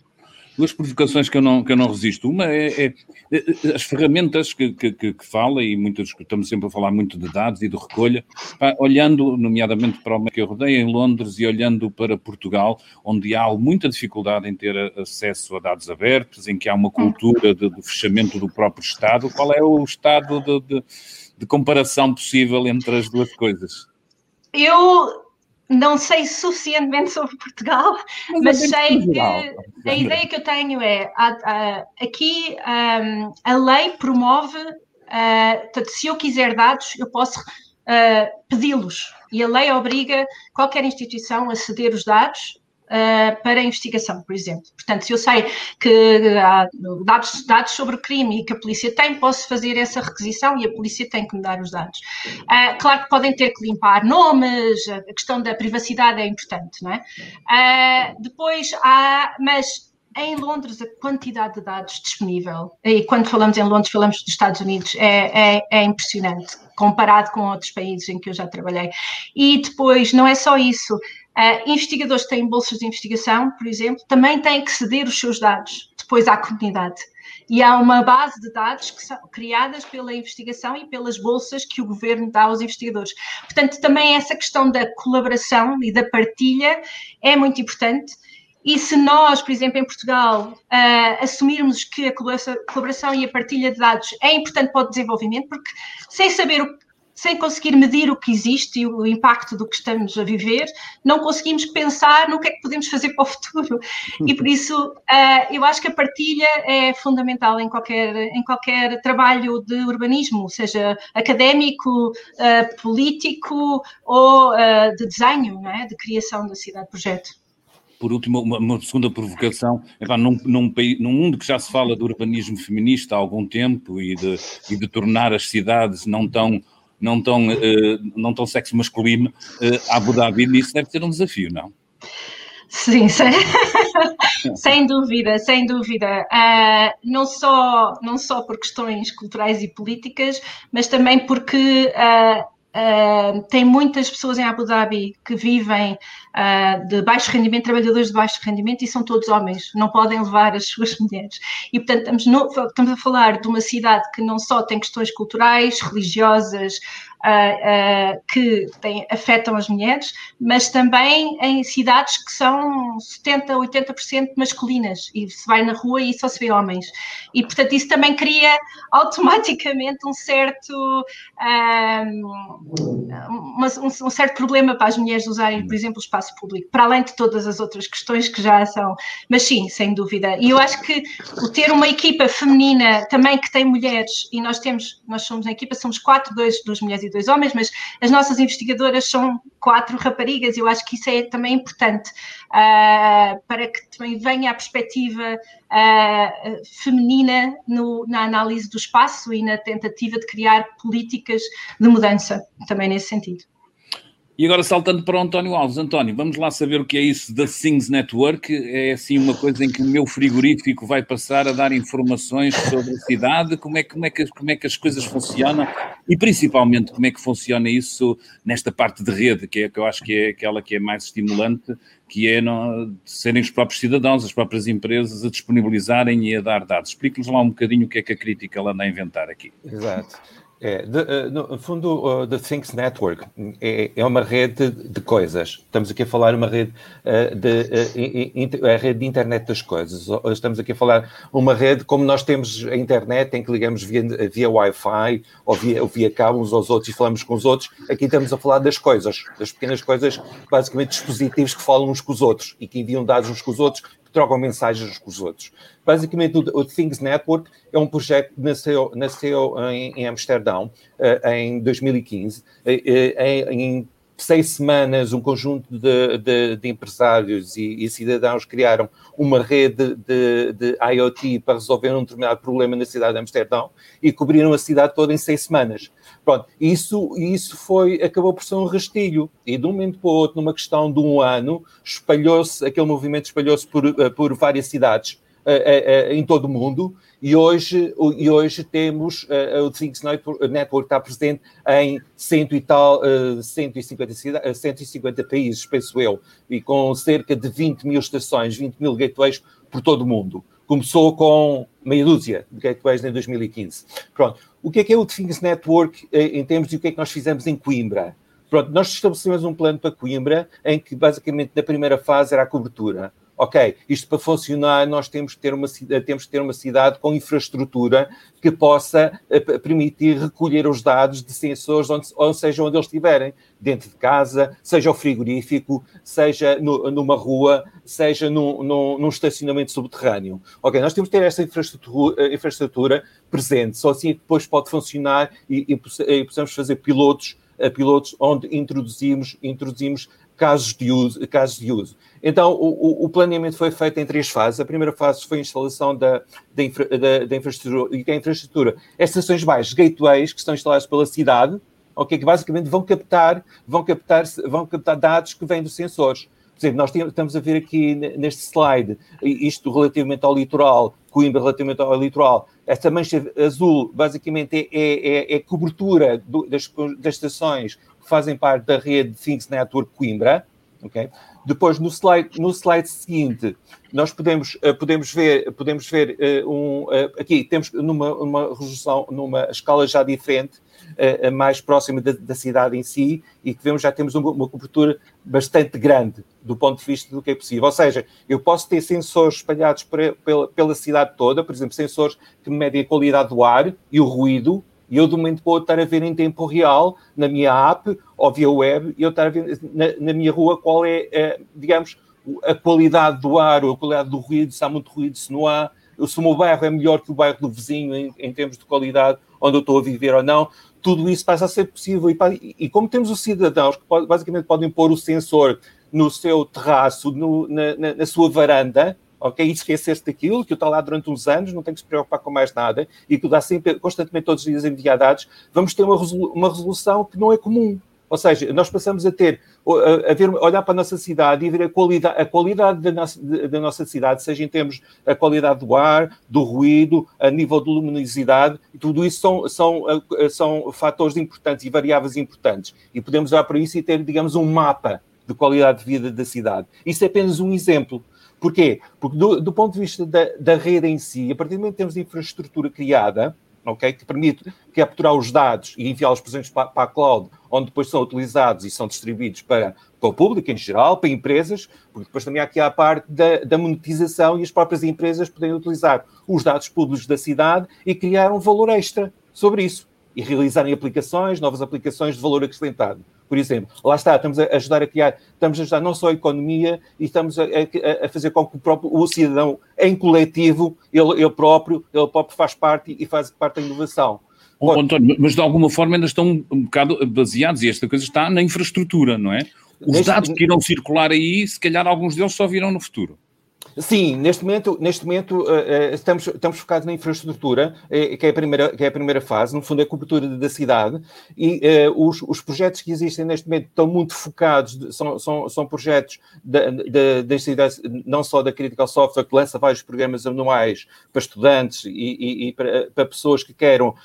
duas provocações que eu não, que eu não resisto. Uma é, é, é as ferramentas que, que, que, fala, e muitas, estamos sempre a falar muito de dados e de recolha, pá, olhando, nomeadamente para o que eu rodei em Londres e olhando para Portugal, onde há muita dificuldade em ter acesso a dados abertos, em que há uma cultura de, de fechamento do próprio Estado, qual é o estado de, de, de comparação possível entre as duas coisas? Eu não sei suficientemente sobre Portugal, mas, mas sei que a ideia que eu tenho é aqui um, a lei promove, portanto, se eu quiser dados, eu posso uh, pedi-los. E a lei obriga qualquer instituição a ceder os dados uh, para investigação, por exemplo. Portanto, se eu sei que há dados, dados sobre o crime e que a polícia tem, posso fazer essa requisição e a polícia tem que me dar os dados. Uh, claro que podem ter que limpar nomes, a questão da privacidade é importante, não é? Uh, depois há, mas em Londres, a quantidade de dados disponível, e quando falamos em Londres, falamos dos Estados Unidos, é, é, é, impressionante, comparado com outros países em que eu já trabalhei. E depois, não é só isso, Uh, investigadores que têm bolsas de investigação, por exemplo, também têm que ceder os seus dados depois à comunidade. E há uma base de dados que são criadas pela investigação e pelas bolsas que o governo dá aos investigadores. Portanto, também essa questão da colaboração e da partilha é muito importante. E se nós, por exemplo, em Portugal, uh, assumirmos que a colaboração e a partilha de dados é importante para o desenvolvimento, porque sem saber o, sem conseguir medir o que existe e o impacto do que estamos a viver, não conseguimos pensar no que é que podemos fazer para o futuro. E por isso, uh, eu acho que a partilha é fundamental em qualquer, em qualquer trabalho de urbanismo, seja académico, uh, político ou uh, de desenho, é? de criação da cidade-projeto por último, uma, uma segunda provocação, epá, num, num, num, mundo que já se fala de urbanismo feminista há algum tempo e de, e de tornar as cidades não tão não tão, uh, não tão sexo masculino, uh, Abu Dhabi, isso deve ser um desafio, não? Sim, sem, sem dúvida, sem dúvida. Uh, não, só, não só por questões culturais e políticas, mas também porque uh, Uh, tem muitas pessoas em Abu Dhabi que vivem uh, de baixo rendimento, trabalhadores de baixo rendimento, e são todos homens, não podem levar as suas mulheres. E, portanto, estamos, no, estamos a falar de uma cidade que não só tem questões culturais, religiosas, uh, uh, que têm, afetam as mulheres, mas também em cidades que são 70%, 80% masculinas e se vai na rua e só se vê homens. E, portanto, isso também cria automaticamente um certo, um, um, certo problema para as mulheres usarem, por exemplo, o espaço público, para além de todas as outras questões que já são. Mas sim, sem dúvida. E eu acho que o ter uma equipa feminina também que tem mulheres, e nós temos, nós somos na equipa, somos quatro, dois, duas mulheres e dois homens, mas as nossas investigadoras são quatro raparigas, eu acho que isso é também importante uh, para que também venha a perspectiva uh, feminina no, na análise do espaço e na tentativa de criar políticas de mudança, também nesse sentido. E agora saltando para o António Alves. António, vamos lá saber o que é isso da Things Network. É assim uma coisa em que o meu frigorífico vai passar a dar informações sobre a cidade, como é, como é, que, como é que as coisas funcionam e principalmente como é que funciona isso nesta parte de rede, que é que eu acho que é aquela que é mais estimulante, que é não, serem os próprios cidadãos, as próprias empresas a disponibilizarem e a dar dados. Explique-nos lá um bocadinho o que é que a crítica anda a inventar aqui. Exato. É, de, uh, no fundo, uh, the Things Network é, é, uma rede de coisas. Estamos aqui a falar uma rede uh, de a rede de internet das coisas. Estamos aqui a falar uma rede como nós temos a internet em que ligamos via, via Wi-Fi ou via, ou via cabo uns aos outros e falamos com os outros. Aqui estamos a falar das coisas, das pequenas coisas, basicamente dispositivos que falam uns com os outros e que enviam dados uns com os outros trocam mensagens uns com os outros. Basicamente, o, o Things Network é um projeto que nasceu, nasceu em, em Amsterdão uh, em 2015, uh, uh, em seis semanas, um conjunto de, de, de empresários e, e, cidadãos criaram uma rede de, de, IoT para resolver um determinado problema na cidade de Amsterdão e cobriram a cidade toda em seis semanas. Pronto, isso, isso foi, acabou por ser um rastilho. E de um momento para o outro, numa questão de um ano, espalhou-se, aquele movimento espalhou-se por, eh, por várias cidades uh, uh, em todo o mundo e hoje, e hoje temos uh, o Things Network, está presente em cento e tal, uh, 150, 150 países, penso eu, e com cerca de 20 mil estações, 20 mil gateways por todo o mundo. Começou com meia dúzia de gateways em 2015. Pronto. O que é que é o Things Network em termos de o que é que nós fizemos em Coimbra? Pronto, nós estabelecemos um plano para Coimbra em que basicamente na primeira fase era a cobertura ok, isto para funcionar nós temos que ter uma, temos que ter uma cidade com infraestrutura que possa eh, permitir recolher os dados de sensores, onde, ou seja, onde eles estiverem, dentro de casa, seja o frigorífico, seja no, numa rua, seja num, num, num, estacionamento subterrâneo. Ok, nós temos que ter essa infraestrutura, eh, infraestrutura presente, só assim é depois pode funcionar e, e, e possamos fazer pilotos, eh, pilotos onde introduzimos, introduzimos casos de uso. Casos de uso. Então, o, o, planeamento foi feito em três fases. A primeira fase foi a instalação da, da, infra, da, da infraestrutura, e que é a infraestrutura, é estações baixas, gateways, que estão instalados pela cidade, okay, que basicamente vão captar, vão, captar, vão captar dados que vêm dos sensores. Por exemplo, nós estamos a ver aqui neste slide, isto relativamente ao litoral, Coimbra relativamente ao litoral, esta mancha azul basicamente é, é, é, é cobertura do, das, das estações que fazem parte da rede Things Network Coimbra, ok? Depois, no slide, no slide seguinte, nós podemos, uh, podemos ver, podemos ver uh, um, uh, aqui temos numa uma resolução, numa escala já diferente, mais próxima da, da, cidade em si, e que vemos já temos uma, uma, cobertura bastante grande do ponto de vista do que é possível. Ou seja, eu posso ter sensores espalhados pela, pela cidade toda, por exemplo, sensores que medem a qualidade do ar e o ruído, e eu de um momento para outro estar a ver em tempo real, na minha app ou via web, e eu estar a ver na, na minha rua qual é, é, digamos, a qualidade do ar ou a qualidade do ruído, se há muito ruído, se não há, se o meu bairro é melhor que o bairro do vizinho em, em termos de qualidade, onde eu estou a viver ou não, tudo isso passa a ser possível. E, e como temos os cidadãos que pode, basicamente podem pôr o sensor no seu terraço, no, na, na, na sua varanda, ok? E esquecer-se daquilo, que está lá durante uns anos, não tem que se preocupar com mais nada, e que dá sempre, constantemente, todos os dias enviar dados, vamos ter uma, resolu uma resolução que não é comum. Ou seja, nós passamos a ter, a, ver, olhar para a nossa cidade e ver a qualidade, a qualidade da, nossa, da nossa cidade, seja em termos da qualidade do ar, do ruído, a nível de luminosidade, tudo isso são, são, são fatores importantes e variáveis importantes. E podemos olhar para isso e ter, digamos, um mapa de qualidade de vida da cidade. Isso é apenas um exemplo. Porquê? Porque do, do ponto de vista da, da, rede em si, a partir do momento que temos infraestrutura criada, okay, que permite capturar os dados e enviá-los, por exemplo, para, para, a cloud, onde depois são utilizados e são distribuídos para, para o público em geral, para empresas, porque depois também há aqui a parte da, da monetização e as próprias empresas podem utilizar os dados públicos da cidade e criar um valor extra sobre isso e realizarem aplicações, novas aplicações de valor acrescentado por exemplo. Lá está, estamos a ajudar a criar, estamos a ajudar não só a economia, e estamos a, a, a fazer com que o próprio o cidadão, em coletivo, ele, ele próprio, ele próprio faz parte e faz parte da inovação. Oh, António, mas de alguma forma ainda estão um bocado baseados, e esta coisa está na infraestrutura, não é? Os dados que irão circular aí, se calhar alguns deles só virão no futuro. Sim, neste momento, neste momento uh, estamos, estamos focados na infraestrutura, uh, que, é a primeira, que é a primeira fase, no fundo é a cobertura da cidade, e os, os projetos que existem neste momento estão muito focados, são, são, são projetos da, da, da cidade, não só da Critical Software, que lança vários programas anuais para estudantes e, e, e para, para, pessoas que queiram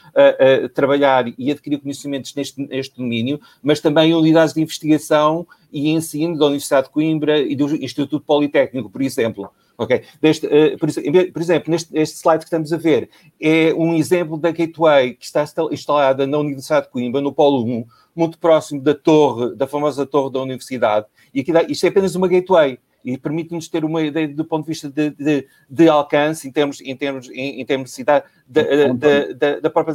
trabalhar e adquirir conhecimentos neste, neste domínio, mas também unidades de investigação e ensino da Universidade de Coimbra e do Instituto Politécnico, por exemplo. Ok, Deste, uh, por, por, exemplo, neste este slide que estamos a ver é um exemplo da gateway que está instalada na Universidade de Coimbra, no Polo 1, muito próximo da torre, da famosa torre da universidade, e aqui dá, isto é apenas uma gateway e permite-nos ter uma ideia do ponto de vista de, de, de alcance em termos, em termos, em, em termos de cidade, da, da própria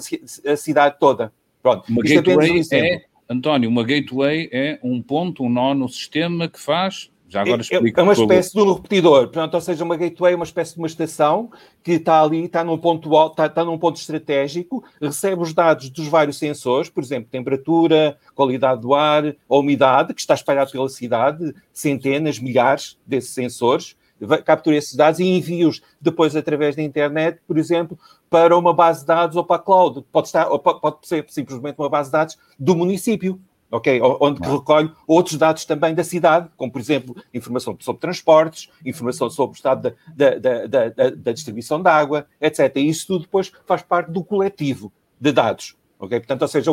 cidade toda. Pronto, uma isto gateway é, um é António, uma gateway é um ponto, um nó no sistema que faz. Já agora explico. É, é uma espécie de um repetidor, portanto, ou seja, uma gateway é uma espécie de uma estação que está ali, está num ponto alto, está, está num ponto estratégico, recebe os dados dos vários sensores, por exemplo, temperatura, qualidade do ar, a umidade, que está espalhado pela cidade, centenas, milhares desses sensores, captura esses dados e envia-os depois através da internet, por exemplo, para uma base de dados ou para a cloud. Pode, estar, pode ser simplesmente uma base de dados do município, ok? Onde recolhe outros dados também da cidade, como, por exemplo, informação sobre transportes, informação sobre o estado da, da, da, da, da distribuição de água, etc. E isso tudo depois faz parte do coletivo de dados. Okay? Portanto, ou seja,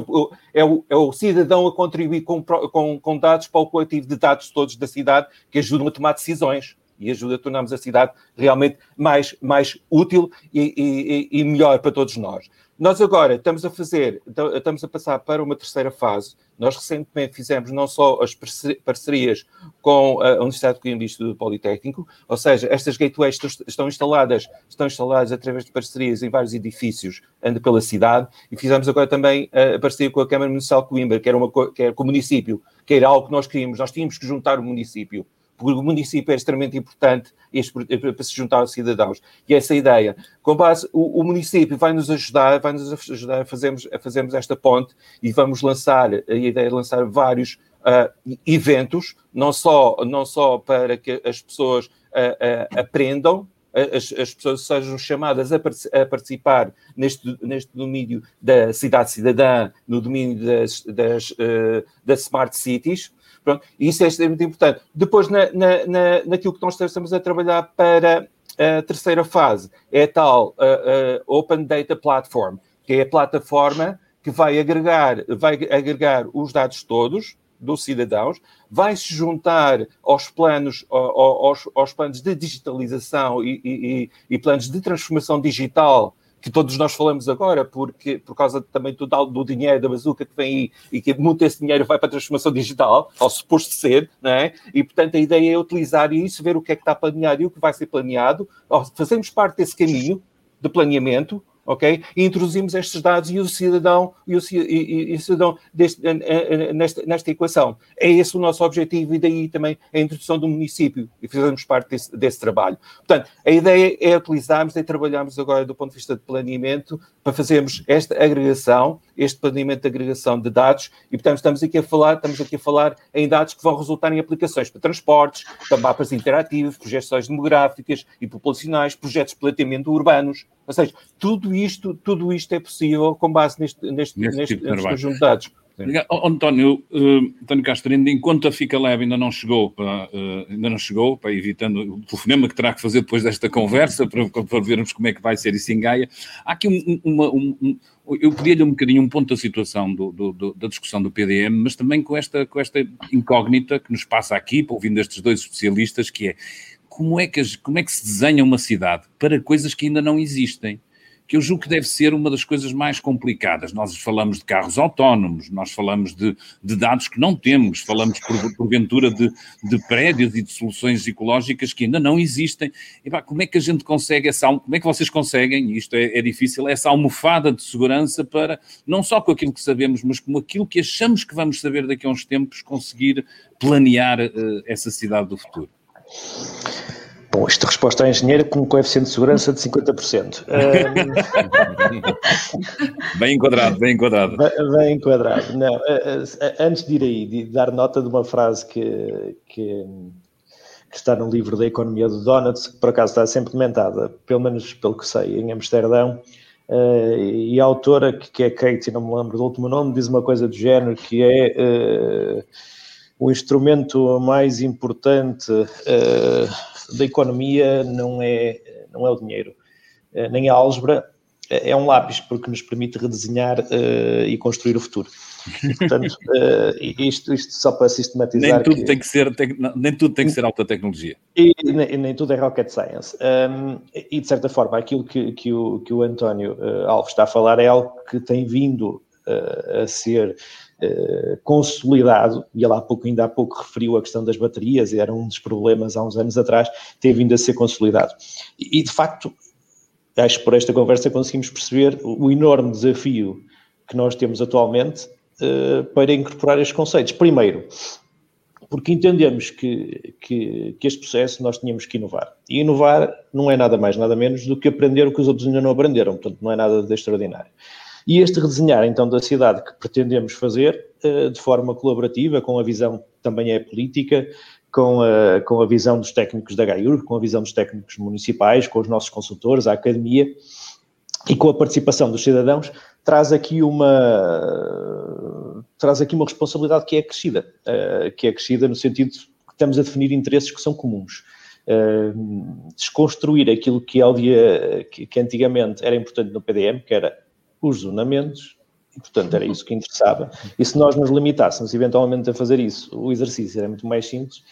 é o, é o cidadão a contribuir com, com, com dados para o coletivo de dados todos da cidade que ajudam a tomar decisões e ajuda a tornarmos a cidade realmente mais, mais útil e, e, e, melhor para todos nós. Nós agora estamos a fazer, então, estamos a passar para uma terceira fase. Nós recentemente fizemos não só as parcerias com a Universidade de Coimbra e o Instituto Politécnico, ou seja, estas gateways estão instaladas, estão instaladas através de parcerias em vários edifícios anda pela cidade, e fizemos agora também a parceria com a Câmara Municipal de Coimbra, que era, uma, que era com o município, que era algo que nós queríamos, nós tínhamos que juntar o município porque o município é extremamente importante para se juntar aos cidadãos. E essa ideia, com base, o, o município vai nos ajudar, vai nos ajudar a fazermos, a fazermos esta ponte e vamos lançar, a ideia é lançar vários uh, eventos, não só, não só para que as pessoas uh, uh, aprendam, as, as, pessoas sejam chamadas a, a, participar neste, neste domínio da cidade cidadã, no domínio das, das, uh, das smart cities, Pronto, e isso é extremamente importante. Depois, na, na, na, naquilo que nós estamos a trabalhar para a terceira fase, é a tal uh, Open Data Platform, que é a plataforma que vai agregar, vai agregar os dados todos dos cidadãos, vai se juntar aos planos, aos, aos planos de digitalização e, e, e planos de transformação digital que todos nós falamos agora, porque por causa também do, do dinheiro da bazuca que vem aí e que muito esse dinheiro vai para a transformação digital, ao suposto ser, não é? E portanto a ideia é utilizar isso, ver o que é que está planeado e o que vai ser planeado, fazemos parte desse caminho de planeamento, ok? E introduzimos estes dados e o cidadão, e o, e, e o cidadão deste, nesta, nesta equação. É esse o nosso objetivo e daí também a introdução do município e fizemos parte desse, desse trabalho. Portanto, a ideia é utilizarmos e trabalharmos agora do ponto de vista de planeamento para fazermos esta agregação, este planeamento de agregação de dados e, portanto, estamos aqui a falar, estamos aqui a falar em dados que vão resultar em aplicações para transportes, para mapas interativos, projeções demográficas e populacionais, projetos de planeamento urbanos, ou seja, tudo isto, tudo isto é possível com base neste, neste, neste, neste, tipo neste conjunto de dados. António, uh, António Castro, ainda enquanto a Fica Leve ainda não chegou, para, uh, ainda não chegou, para evitando o telefonema que terá que fazer depois desta conversa, para, para vermos como é que vai ser isso em Gaia, há aqui um, uma, um, um eu pedia-lhe um bocadinho um ponto da situação do, do, do, da discussão do PDM, mas também com esta, com esta incógnita que nos passa aqui, ouvindo estes dois especialistas, que é como é que, como é que se desenha uma cidade para coisas que ainda não existem? que eu julgo que deve ser uma das coisas mais complicadas. Nós falamos de carros autónomos, nós falamos de, de dados que não temos, falamos por, porventura de, de, prédios e de soluções ecológicas que ainda não existem. E pá, como é que a gente consegue essa, como é que vocês conseguem, isto é, é difícil, essa almofada de segurança para, não só com aquilo que sabemos, mas com aquilo que achamos que vamos saber daqui a uns tempos, conseguir planear uh, essa cidade do futuro? Bom, esta resposta à engenheira com um coeficiente de segurança de 50%. bem enquadrado, bem enquadrado. Bem, enquadrado. Não, eh, eh, antes de ir aí, de dar nota de uma frase que, que, que, está no livro da Economia do Donuts, que por acaso está sempre comentada, pelo menos pelo que sei, em Amsterdão, Uh, e a autora, que, que é Kate, não me lembro do último nome, diz uma coisa do género que é uh, o instrumento mais importante uh, da economia não é, não é o dinheiro, uh, nem a álgebra, é um lápis, porque nos permite redesenhar uh, e construir o futuro. E, portanto, isto, isto, só para sistematizar. Nem tudo que, tem que ser, tem, nem tudo tem que ser alta tecnologia. E nem, nem tudo é rocket science. Um, e de certa forma, aquilo que, que, o, que o António Alves está a falar é algo que tem vindo a ser eh, consolidado, e ele há pouco, ainda há pouco referiu a questão das baterias, era um dos problemas há uns anos atrás, tem vindo a ser consolidado. E, de facto, acho que por esta conversa conseguimos perceber o enorme desafio que nós temos atualmente uh, para incorporar estes conceitos. Primeiro, porque entendemos que, que, que, este processo nós tínhamos que inovar. E inovar não é nada mais, nada menos do que aprender o que os outros ainda não aprenderam, portanto, não é nada de extraordinário. E este redesenhar, então, da cidade que pretendemos fazer eh, de forma colaborativa, com a visão também é política, com a, com a visão dos técnicos da GAIUR, com a visão dos técnicos municipais, com os nossos consultores, a academia e com a participação dos cidadãos, traz aqui uma traz aqui uma responsabilidade que é crescida, uh, que é crescida no sentido que estamos a definir interesses que são comuns. Uh, desconstruir aquilo que, dia, que antigamente era importante no PDM, que era os zonamentos, e, portanto, era isso que interessava. E se nós nos limitássemos eventualmente a fazer isso, o exercício era muito mais simples.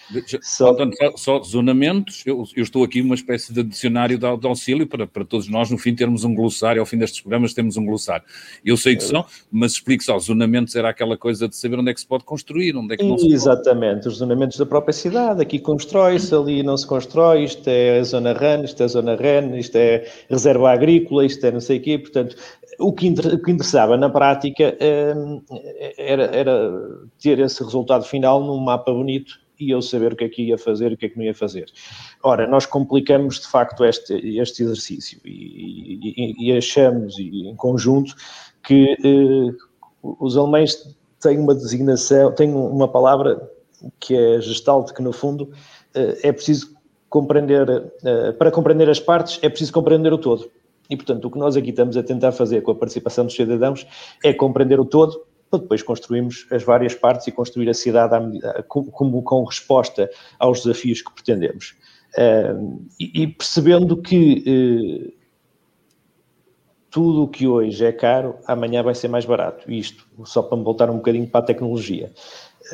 Só, só, só zonamentos, eu, eu, estou aqui uma espécie de dicionário de, de, auxílio para, para todos nós, no fim, termos um glossário, ao fim destes programas temos um glossário. Eu sei que são, mas explico só, zonamentos era aquela coisa de saber onde é que se pode construir, onde é que não se Exatamente, pode. os zonamentos da própria cidade, aqui constrói-se, ali não se constrói, isto é a zona RAN, isto é a zona REN, isto é reserva agrícola, isto é não sei o quê, portanto, o que, interessava na prática hum, era, era, ter esse resultado final num mapa bonito e eu saber o que é que ia fazer e o que é que não ia fazer. Ora, nós complicamos de facto este, este exercício e, e, e achamos e, em conjunto que eh, os alemães têm uma designação, têm uma palavra que é gestalt, que no fundo eh, é preciso compreender, eh, para compreender as partes é preciso compreender o todo. E, portanto, o que nós aqui estamos a tentar fazer com a participação dos cidadãos é compreender o todo, para depois construirmos as várias partes e construir a cidade como com resposta aos desafios que pretendemos. e, percebendo que uh, tudo o que hoje é caro, amanhã vai ser mais barato. Isto, só para me voltar um bocadinho para a tecnologia.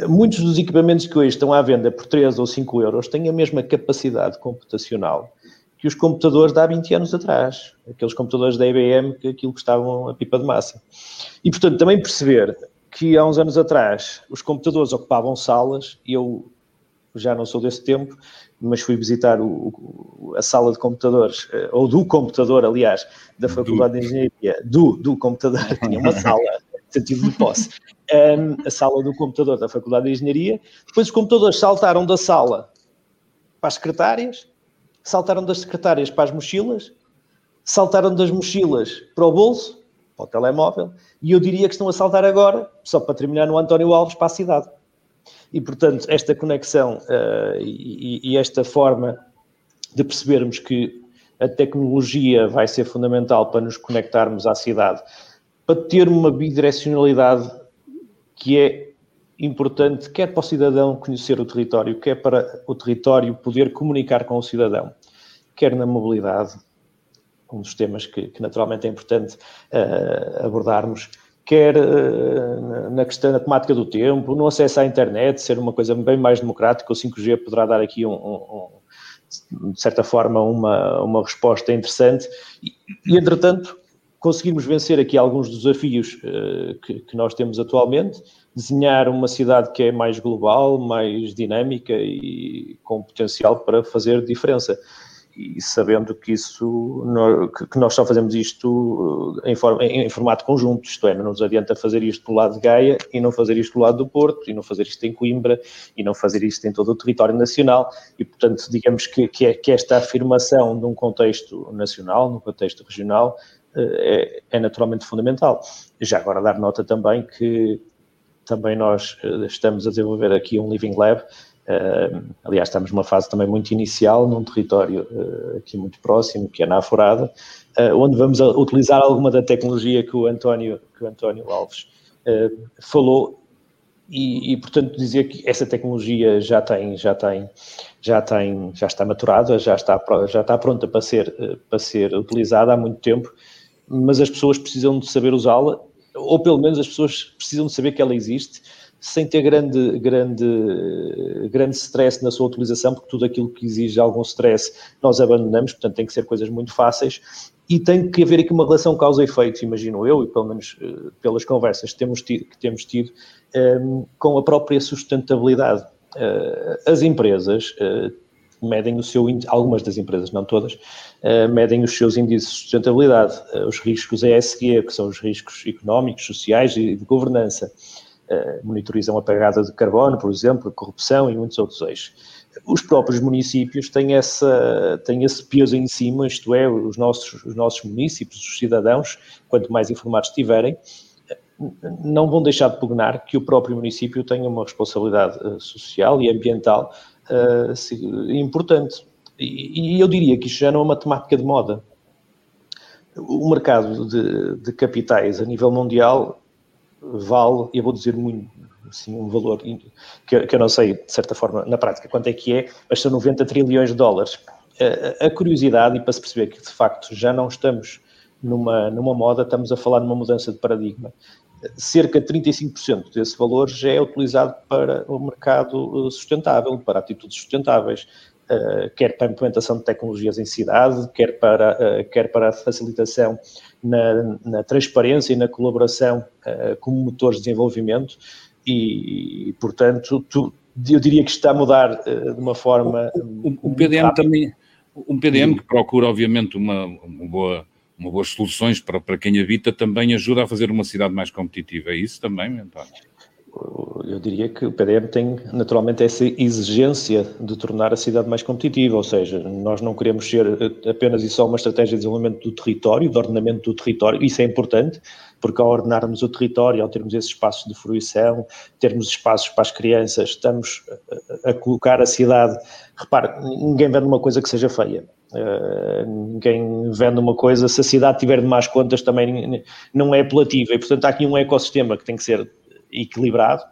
Muitos dos equipamentos que hoje estão à venda por 3 ou 5 euros têm a mesma capacidade computacional que os computadores de há 20 anos atrás, aqueles computadores da IBM que aquilo custavam a pipa de massa. E, portanto, também perceber que há uns anos atrás os computadores ocupavam salas, e eu já não sou desse tempo, mas fui visitar o, o, a sala de computadores, eh, ou do computador, aliás, da Faculdade do. de Engenharia, do, do computador, tinha uma sala, sentido de posse, um, a sala do computador da Faculdade de Engenharia, depois os computadores saltaram da sala para as secretárias, saltaram das secretárias para as mochilas, saltaram das mochilas para o bolso, para o telemóvel, e eu diria que estão a saltar agora, só para terminar, no António Alves para a cidade. E, portanto, esta conexão uh, e, e, esta forma de percebermos que a tecnologia vai ser fundamental para nos conectarmos à cidade, para ter uma bidirecionalidade que é importante, quer para o cidadão conhecer o território, quer para o território poder comunicar com o cidadão, quer na mobilidade, um dos temas que, que naturalmente é importante uh, abordarmos, quer uh, na questão da temática do tempo, no acesso à internet, ser uma coisa bem mais democrática, o 5G poderá dar aqui um, um, um de certa forma uma, uma resposta interessante. E, e entretanto conseguimos vencer aqui alguns desafios uh, que, que nós temos atualmente, desenhar uma cidade que é mais global, mais dinâmica e com potencial para fazer diferença. E sabendo que isso, que nós só fazemos isto eh, em, forma, em, formato conjunto, isto é, não nos adianta fazer isto do lado de Gaia e não fazer isto do lado do Porto, e não fazer isto em Coimbra, e não fazer isto em todo o território nacional, e portanto, digamos que, que, é, que esta afirmação de um contexto nacional, num contexto regional, é, é naturalmente fundamental. Já agora dar nota também que também nós eh, estamos a desenvolver aqui um Living Lab. Uh, aliás, estamos numa fase também muito inicial, num território uh, aqui muito próximo, que é na Aforada, uh, onde vamos utilizar alguma da tecnologia que o António, que o António Alves falou e, e, portanto dizer que essa tecnologia já tem já tem já tem já está maturada já está já está pronta para ser para ser utilizada há muito tempo mas as pessoas precisam de saber usá-la ou pelo menos as pessoas precisam de saber que ela existe, sem ter grande, grande, grande stress na sua utilização, porque tudo aquilo que exige algum stress nós abandonamos, portanto tem que ser coisas muito fáceis e tem que haver aqui uma relação causa-efeito, imagino eu, e pelo menos uh, pelas conversas que temos tido, que temos tido ehm, com a própria sustentabilidade. Uh, as empresas medem o seu, algumas das empresas, não todas, uh, medem os seus índices de sustentabilidade, uh, os riscos ESG, que são os riscos económicos, sociais e de governança. Uh, monitorizam a pegada de carbono, por exemplo, corrupção e muitos outros eixos. Os próprios municípios têm, essa, têm esse peso em cima, isto é, os nossos, os nossos municípios, os cidadãos, quanto mais informados estiverem, não vão deixar de pugnar que o próprio município tenha uma responsabilidade social e ambiental uh, importante. E, e, eu diria que isto já não é uma temática de moda. O mercado de, de capitais a nível mundial vale, eu vou dizer muito, assim, um valor que, que, eu não sei, de certa forma, na prática, quanto é que é, mas são 90 trilhões de dólares. A, a curiosidade, e para se perceber que de facto já não estamos numa, numa moda, estamos a falar numa mudança de paradigma cerca de 35% desse valor já é utilizado para o mercado eh, sustentável, para atitudes sustentáveis, uh, quer para a implementação de tecnologias em cidade, quer para, uh, quer para a facilitação na, na transparência e na colaboração como motores de desenvolvimento e, portanto, tu, eu diria que está a mudar de uma forma... O, o, o PDM rápida. também, um PDM que procura, obviamente, uma, uma boa uma boas soluções para, para quem habita também ajuda a fazer uma cidade mais competitiva. É isso também, António? Eu diria que o PDM tem naturalmente essa exigência de tornar a cidade mais competitiva, ou seja, nós não queremos ser apenas e só uma estratégia de desenvolvimento do território, de ordenamento do território, isso é importante, porque ao ordenarmos o território, ao termos esses espaços de fruição, termos espaços para as crianças, estamos a, a colocar a cidade. Repare, ninguém vende uma coisa que seja feia. Uh, ninguém vende uma coisa, se a cidade tiver de más contas também não é apelativa e portanto há aqui um ecossistema que tem que ser equilibrado,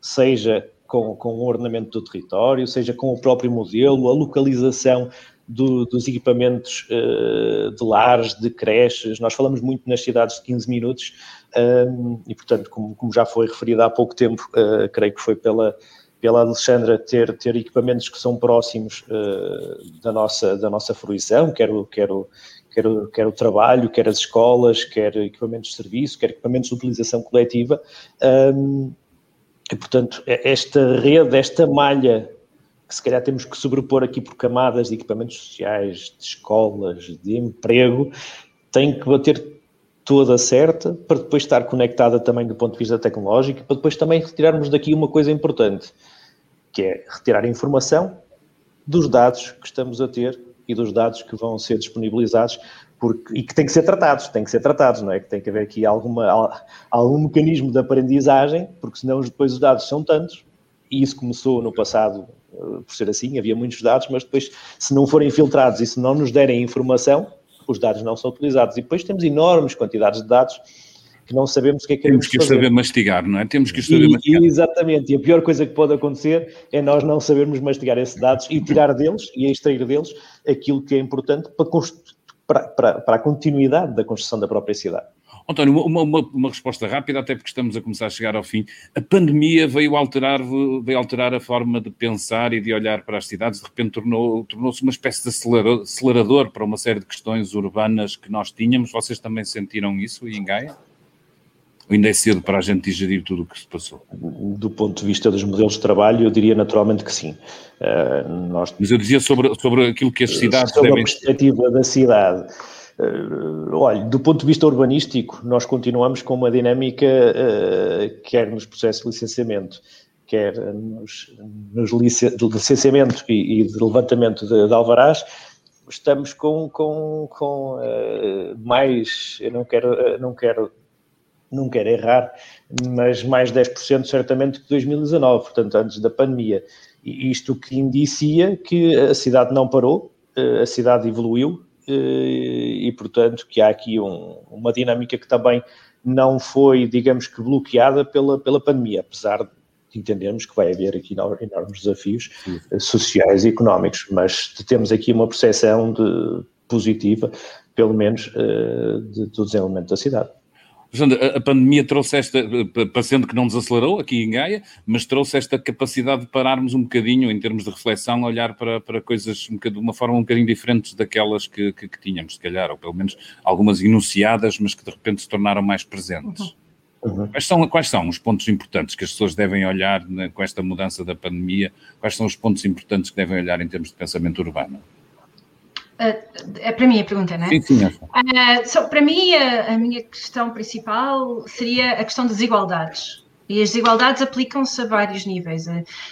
seja com, com o ordenamento do território, seja com o próprio modelo, a localização do, dos equipamentos uh, de lares, de creches, nós falamos muito nas cidades de 15 minutos um, e portanto como, como, já foi referido há pouco tempo, uh, creio que foi pela pela Alexandra ter, ter equipamentos que são próximos uh, da, nossa, da nossa fruição, quer o, quer, o, quer, quer o trabalho, quer as escolas, quer equipamentos de serviço, quer equipamentos de utilização coletiva. Um, e, portanto, esta rede, esta malha que se calhar temos que sobrepor aqui por camadas de equipamentos sociais, de escolas, de emprego, tem que bater toda certa, para depois estar conectada também do ponto de vista tecnológico, para depois também retirarmos daqui uma coisa importante, que é retirar informação dos dados que estamos a ter e dos dados que vão ser disponibilizados porque, e que têm que ser tratados, têm que ser tratados, não é? Que tem que haver aqui alguma, algum mecanismo de aprendizagem, porque senão depois os dados são tantos, e isso começou no passado eh, por ser assim, havia muitos dados, mas depois se não forem filtrados e se não nos derem informação, os dados não são utilizados. E depois temos enormes quantidades de dados que não sabemos o que é que Temos que fazer. saber mastigar, não é? Temos que saber e, mastigar. Exatamente, e a pior coisa que pode acontecer é nós não sabermos mastigar esses dados e tirar deles e extrair deles aquilo que é importante para, para, para, para a continuidade da construção da própria cidade. António, uma, uma, uma, resposta rápida, até porque estamos a começar a chegar ao fim. A pandemia veio alterar, veio alterar a forma de pensar e de olhar para as cidades, de repente tornou, tornou-se uma espécie de acelerador, acelerador, para uma série de questões urbanas que nós tínhamos. Vocês também sentiram isso em Gaia? Ainda é cedo para a gente digerir tudo o que se passou? Do ponto de vista dos modelos de trabalho, eu diria naturalmente que sim. Uh, nós... Mas eu dizia sobre, sobre aquilo que as cidades sobre devem... a perspectiva da cidade Uh, olha, do ponto de vista urbanístico, nós continuamos com uma dinâmica, uh, quer nos processos de licenciamento, quer nos, nos lic de licenciamento e, e, de levantamento de, de alvarás, estamos com, com, com uh, mais, eu não quero, não quero não quero errar, mas mais 10% certamente que 2019, portanto, antes da pandemia. E isto que indicia que a cidade não parou, a cidade evoluiu, eh, e, portanto, que há aqui um, uma dinâmica que também não foi, digamos que, bloqueada pela, pela pandemia, apesar de entendermos que vai haver aqui enormes desafios Sim. Eh, sociais e económicos, mas temos aqui uma percepção de, positiva, pelo menos, eh, de, do desenvolvimento da cidade. A pandemia trouxe esta, parecendo que não desacelerou aqui em Gaia, mas trouxe esta capacidade de pararmos um bocadinho em termos de reflexão, olhar para, para coisas um de uma forma um bocadinho diferente daquelas que, que, que, tínhamos, se calhar, ou pelo menos algumas enunciadas, mas que de repente se tornaram mais presentes. Uhum. Quais, são, quais são os pontos importantes que as pessoas devem olhar né, com esta mudança da pandemia? Quais são os pontos importantes que devem olhar em termos de pensamento urbano? É para mim a pergunta, não é? Sim, sim. Uh, so, para mim, a, a, minha questão principal seria a questão das desigualdades. E as desigualdades aplicam-se a vários níveis.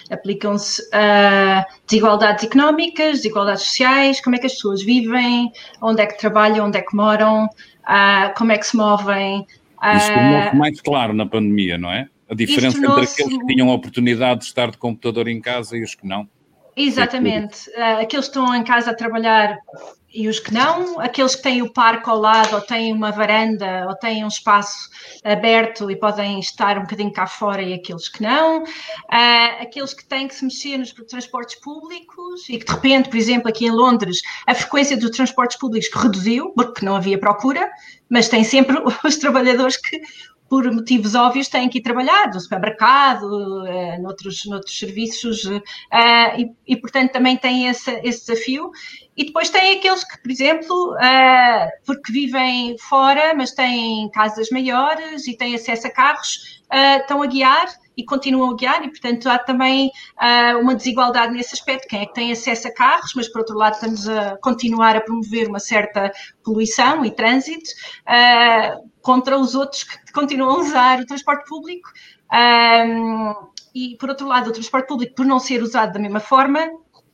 Aplicam-se a desigualdades económicas, desigualdades sociais, como é que as pessoas vivem, onde é que trabalham, onde é que moram, uh, como é que se movem. Isso tornou-se mais claro na pandemia, não é? A diferença entre aqueles que tinham a oportunidade de estar de computador em casa e os que não. Exatamente. Uh, aqueles que estão em casa a trabalhar e os que não, aqueles que têm o parque ao lado, ou têm uma varanda, ou têm um espaço aberto e podem estar um bocadinho cá fora, e aqueles que não, uh, aqueles que têm que se mexer nos transportes públicos e que de repente, por exemplo, aqui em Londres, a frequência dos transportes públicos reduziu, porque não havia procura, mas tem sempre os trabalhadores que por motivos óbvios, têm que ir trabalhar, no supermercado, uh, noutros, noutros serviços, uh, e, e, portanto, também têm esse, esse desafio. E depois tem aqueles que, por exemplo, uh, porque vivem fora, mas têm casas maiores e têm acesso a carros, estão a guiar e continuam a guiar, e portanto há também uh, uma desigualdade nesse aspecto. Quem é que tem acesso a carros, mas por outro lado estamos a continuar a promover uma certa poluição e trânsito uh, contra os outros que continuam a usar o transporte público. Um, e por outro lado, o transporte público, por não ser usado da mesma forma,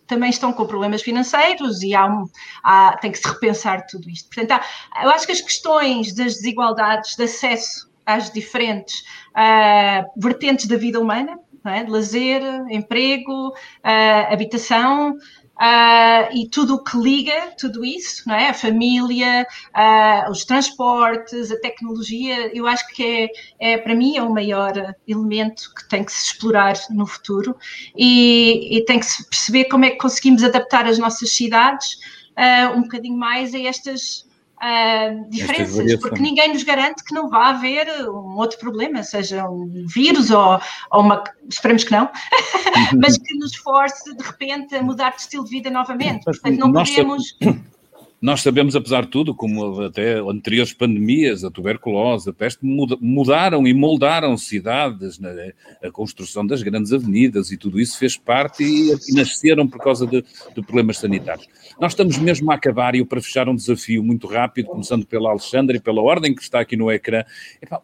também estão com problemas financeiros e há, um, há tem que se repensar tudo isto. Portanto, há, eu acho que as questões das desigualdades de acesso às diferentes uh, vertentes da vida humana, é? lazer, emprego, uh, habitação, Uh, e tudo o que liga tudo isso, não é? A família, uh, os transportes, a tecnologia, eu acho que é, é, para mim, é o maior elemento que tem que se explorar no futuro e, e tem que se perceber como é que conseguimos adaptar as nossas cidades uh, um bocadinho mais a estas uh, diferenças, porque ninguém nos garante que não vá haver um outro problema, seja um vírus ou, ou uma. Esperemos que não, mas que nos force de repente a mudar de estilo de vida novamente. Portanto, não podemos. Nós sabemos, apesar de tudo, como até anteriores pandemias, a tuberculose, a peste, mudaram e moldaram cidades, né? a construção das grandes avenidas e tudo isso fez parte e, e nasceram por causa de, de, problemas sanitários. Nós estamos mesmo a acabar e eu para fechar um desafio muito rápido, começando pela Alexandra e pela ordem que está aqui no ecrã,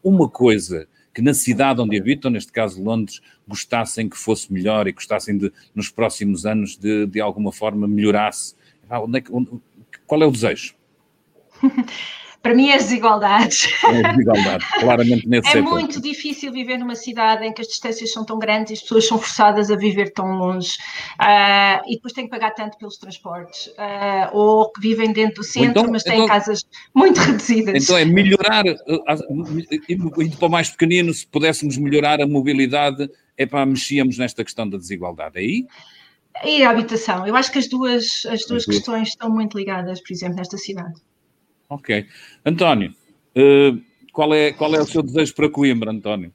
uma coisa que na cidade onde habitam, neste caso Londres, gostassem que fosse melhor e gostassem de, nos próximos anos, de, de alguma forma melhorasse. Onde é que, onde, qual é o desejo? para mim é as desigualdades. É a desigualdade, claramente nesse É setor. muito difícil viver numa cidade em que as distâncias são tão grandes e as pessoas são forçadas a viver tão longe uh, e depois têm que pagar tanto pelos transportes, uh, ou que vivem dentro do centro, então, mas têm então, casas muito reduzidas. Então é melhorar, indo para o mais pequenino, se pudéssemos melhorar a mobilidade, é para mexíamos nesta questão da desigualdade. É aí? E a habitação. Eu acho que as duas, as duas questões estão muito ligadas, por exemplo, nesta cidade. Ok. António, uh, qual, é, qual é o seu desejo para Coimbra, António?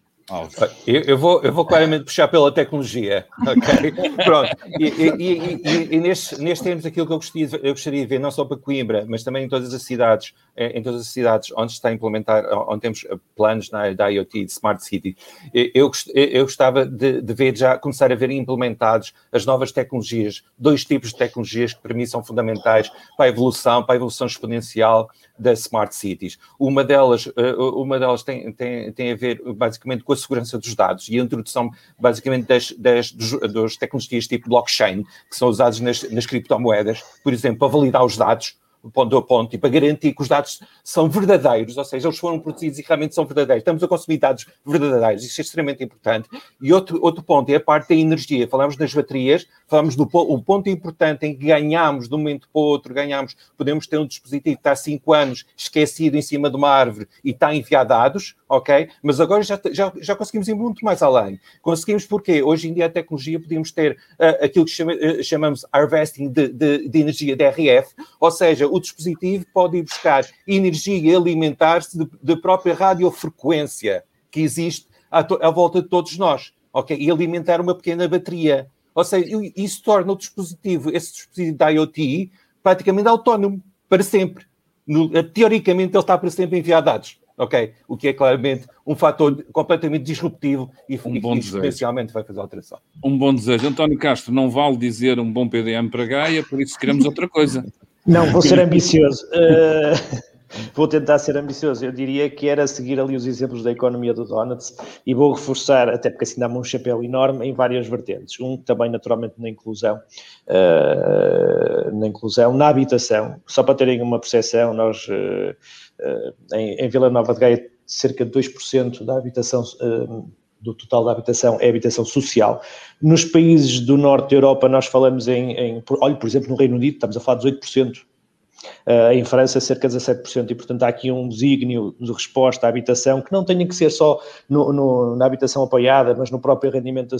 Eu, eu, vou, eu vou claramente puxar pela tecnologia, ok? Pronto. E, e, e, e termos, aquilo que eu gostaria, eu gostaria de ver, não só para Coimbra, mas também em todas as cidades, em todas as cidades onde está a implementar, onde temos planos na, da IoT, de Smart City, eu, eu gostava de, de ver já, começar a ver implementados as novas tecnologias, dois tipos de tecnologias que para mim são fundamentais para a evolução, para a evolução exponencial das Smart Cities. Uma delas, uma delas tem, tem, tem a ver basicamente com a segurança dos dados e a introdução, basicamente, das, das, dos, tecnologias tipo blockchain, que são usadas nas, nas criptomoedas, por exemplo, para validar os dados ponto a ponto e para garantir que os dados são verdadeiros, ou seja, eles foram produzidos e realmente são verdadeiros. Estamos a consumir dados verdadeiros, isso é extremamente importante. E outro, outro ponto é a parte da energia. Falamos das baterias, falamos do o ponto importante em que ganhamos de um momento para o outro, ganhamos, podemos ter um dispositivo que está há 5 anos esquecido em cima de uma árvore e está a enviar dados, ok? Mas agora já, já, já conseguimos ir muito mais além. Conseguimos porque hoje em dia a tecnologia podemos ter uh, aquilo que chama, uh, chamamos harvesting de, de, de energia DRF, ou seja, o dispositivo pode ir buscar energia e alimentar-se da própria radiofrequência que existe à, à, volta de todos nós, ok? E alimentar uma pequena bateria. Ou seja, isso torna o dispositivo, esse dispositivo da IoT, praticamente autónomo, para sempre. No, teoricamente, ele está para sempre a enviar dados, ok? O que é claramente um fator completamente disruptivo e, um e que potencialmente vai fazer alteração. Um bom desejo. António Castro, não vale dizer um bom PDM para Gaia, por isso queremos outra coisa. Não, vou ser ambicioso. Uh, vou tentar ser ambicioso. Eu diria que era seguir ali os exemplos da economia do Donuts e vou reforçar, até porque assim dá-me um chapéu enorme, em várias vertentes. Um também, naturalmente, na inclusão, uh, na inclusão, na habitação. Só para terem uma percepção, nós uh, em, em Vila Nova de Gaia, cerca de 2% da habitação do total da habitação é habitação social. Nos países do norte da Europa, nós falamos em, em olha, por exemplo, no Reino Unido, estamos a falar de 18%. Uh, em França, cerca de 17%, e portanto há aqui um desígnio de resposta à habitação que não tem que ser só no, no, na habitação apoiada, mas no próprio rendimento,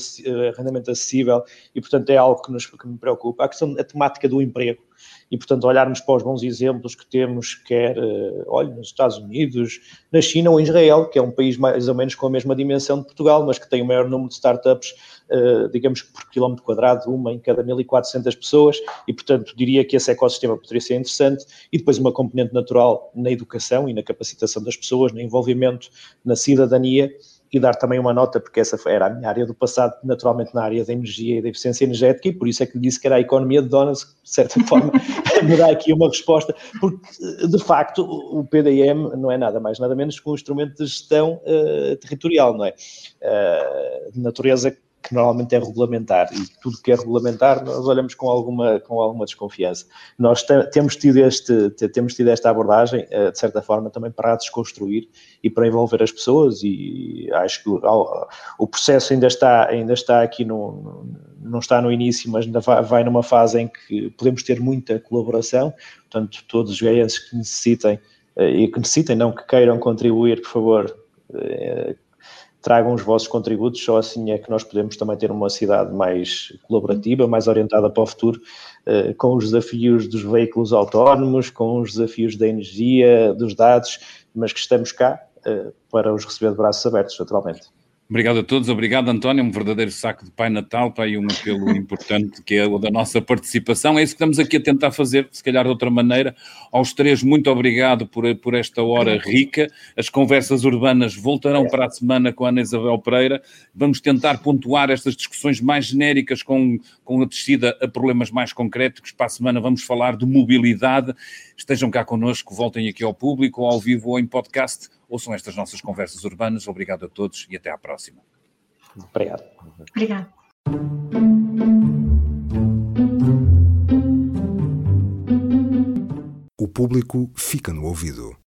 rendimento acessível, e portanto é algo que, nos, que me preocupa. A questão, a temática do emprego, e, portanto, olharmos para os bons exemplos que temos, quer, uh, olha, nos Estados Unidos, na China ou em Israel, que é um país mais ou menos com a mesma dimensão de Portugal, mas que tem o maior número de startups, uh, digamos que por quilómetro quadrado, uma em cada 1.400 pessoas, e, portanto, diria que esse ecossistema poderia ser interessante, e depois uma componente natural na educação e na capacitação das pessoas, no envolvimento na cidadania, e dar também uma nota, porque essa era a minha área do passado, naturalmente na área da energia e da eficiência energética, e por isso é que disse que era a economia de donas, de certa forma, me dá aqui uma resposta, porque de facto o PDM não é nada mais, nada menos que um instrumento de gestão uh, territorial, não é? Uh, de natureza que normalmente é regulamentar e tudo que é regulamentar nós olhamos com alguma, com alguma desconfiança. Nós temos tido, este, temos tido esta abordagem, eh, de certa forma, também para desconstruir e para envolver as pessoas e acho que o, processo ainda está, ainda está aqui, no, não está no início, mas ainda vai, vai numa fase em que podemos ter muita colaboração, portanto todos os gaenses que necessitem eh, e que necessitem, não que queiram contribuir, por favor, eh, tragam os vossos contributos, só assim é que nós podemos também ter uma cidade mais colaborativa, mais orientada para o futuro, eh, com os desafios dos veículos autónomos, com os desafios da energia, dos dados, mas que estamos cá eh, para os receber de braços abertos, naturalmente. Obrigado a todos, obrigado António, um verdadeiro saco de Pai Natal, aí um apelo importante que é o da nossa participação, é isso que estamos aqui a tentar fazer, se calhar de outra maneira. Aos três, muito obrigado por, por esta hora rica, as conversas urbanas voltarão para a semana com a Ana Isabel Pereira, vamos tentar pontuar estas discussões mais genéricas com, com a descida a problemas mais concretos, para a semana vamos falar de mobilidade, estejam cá connosco, voltem aqui ao público, ou ao vivo ou em podcast, ouçam estas nossas conversas urbanas. Obrigado a todos e até à próxima. Obrigado. Obrigado. O público fica no ouvido.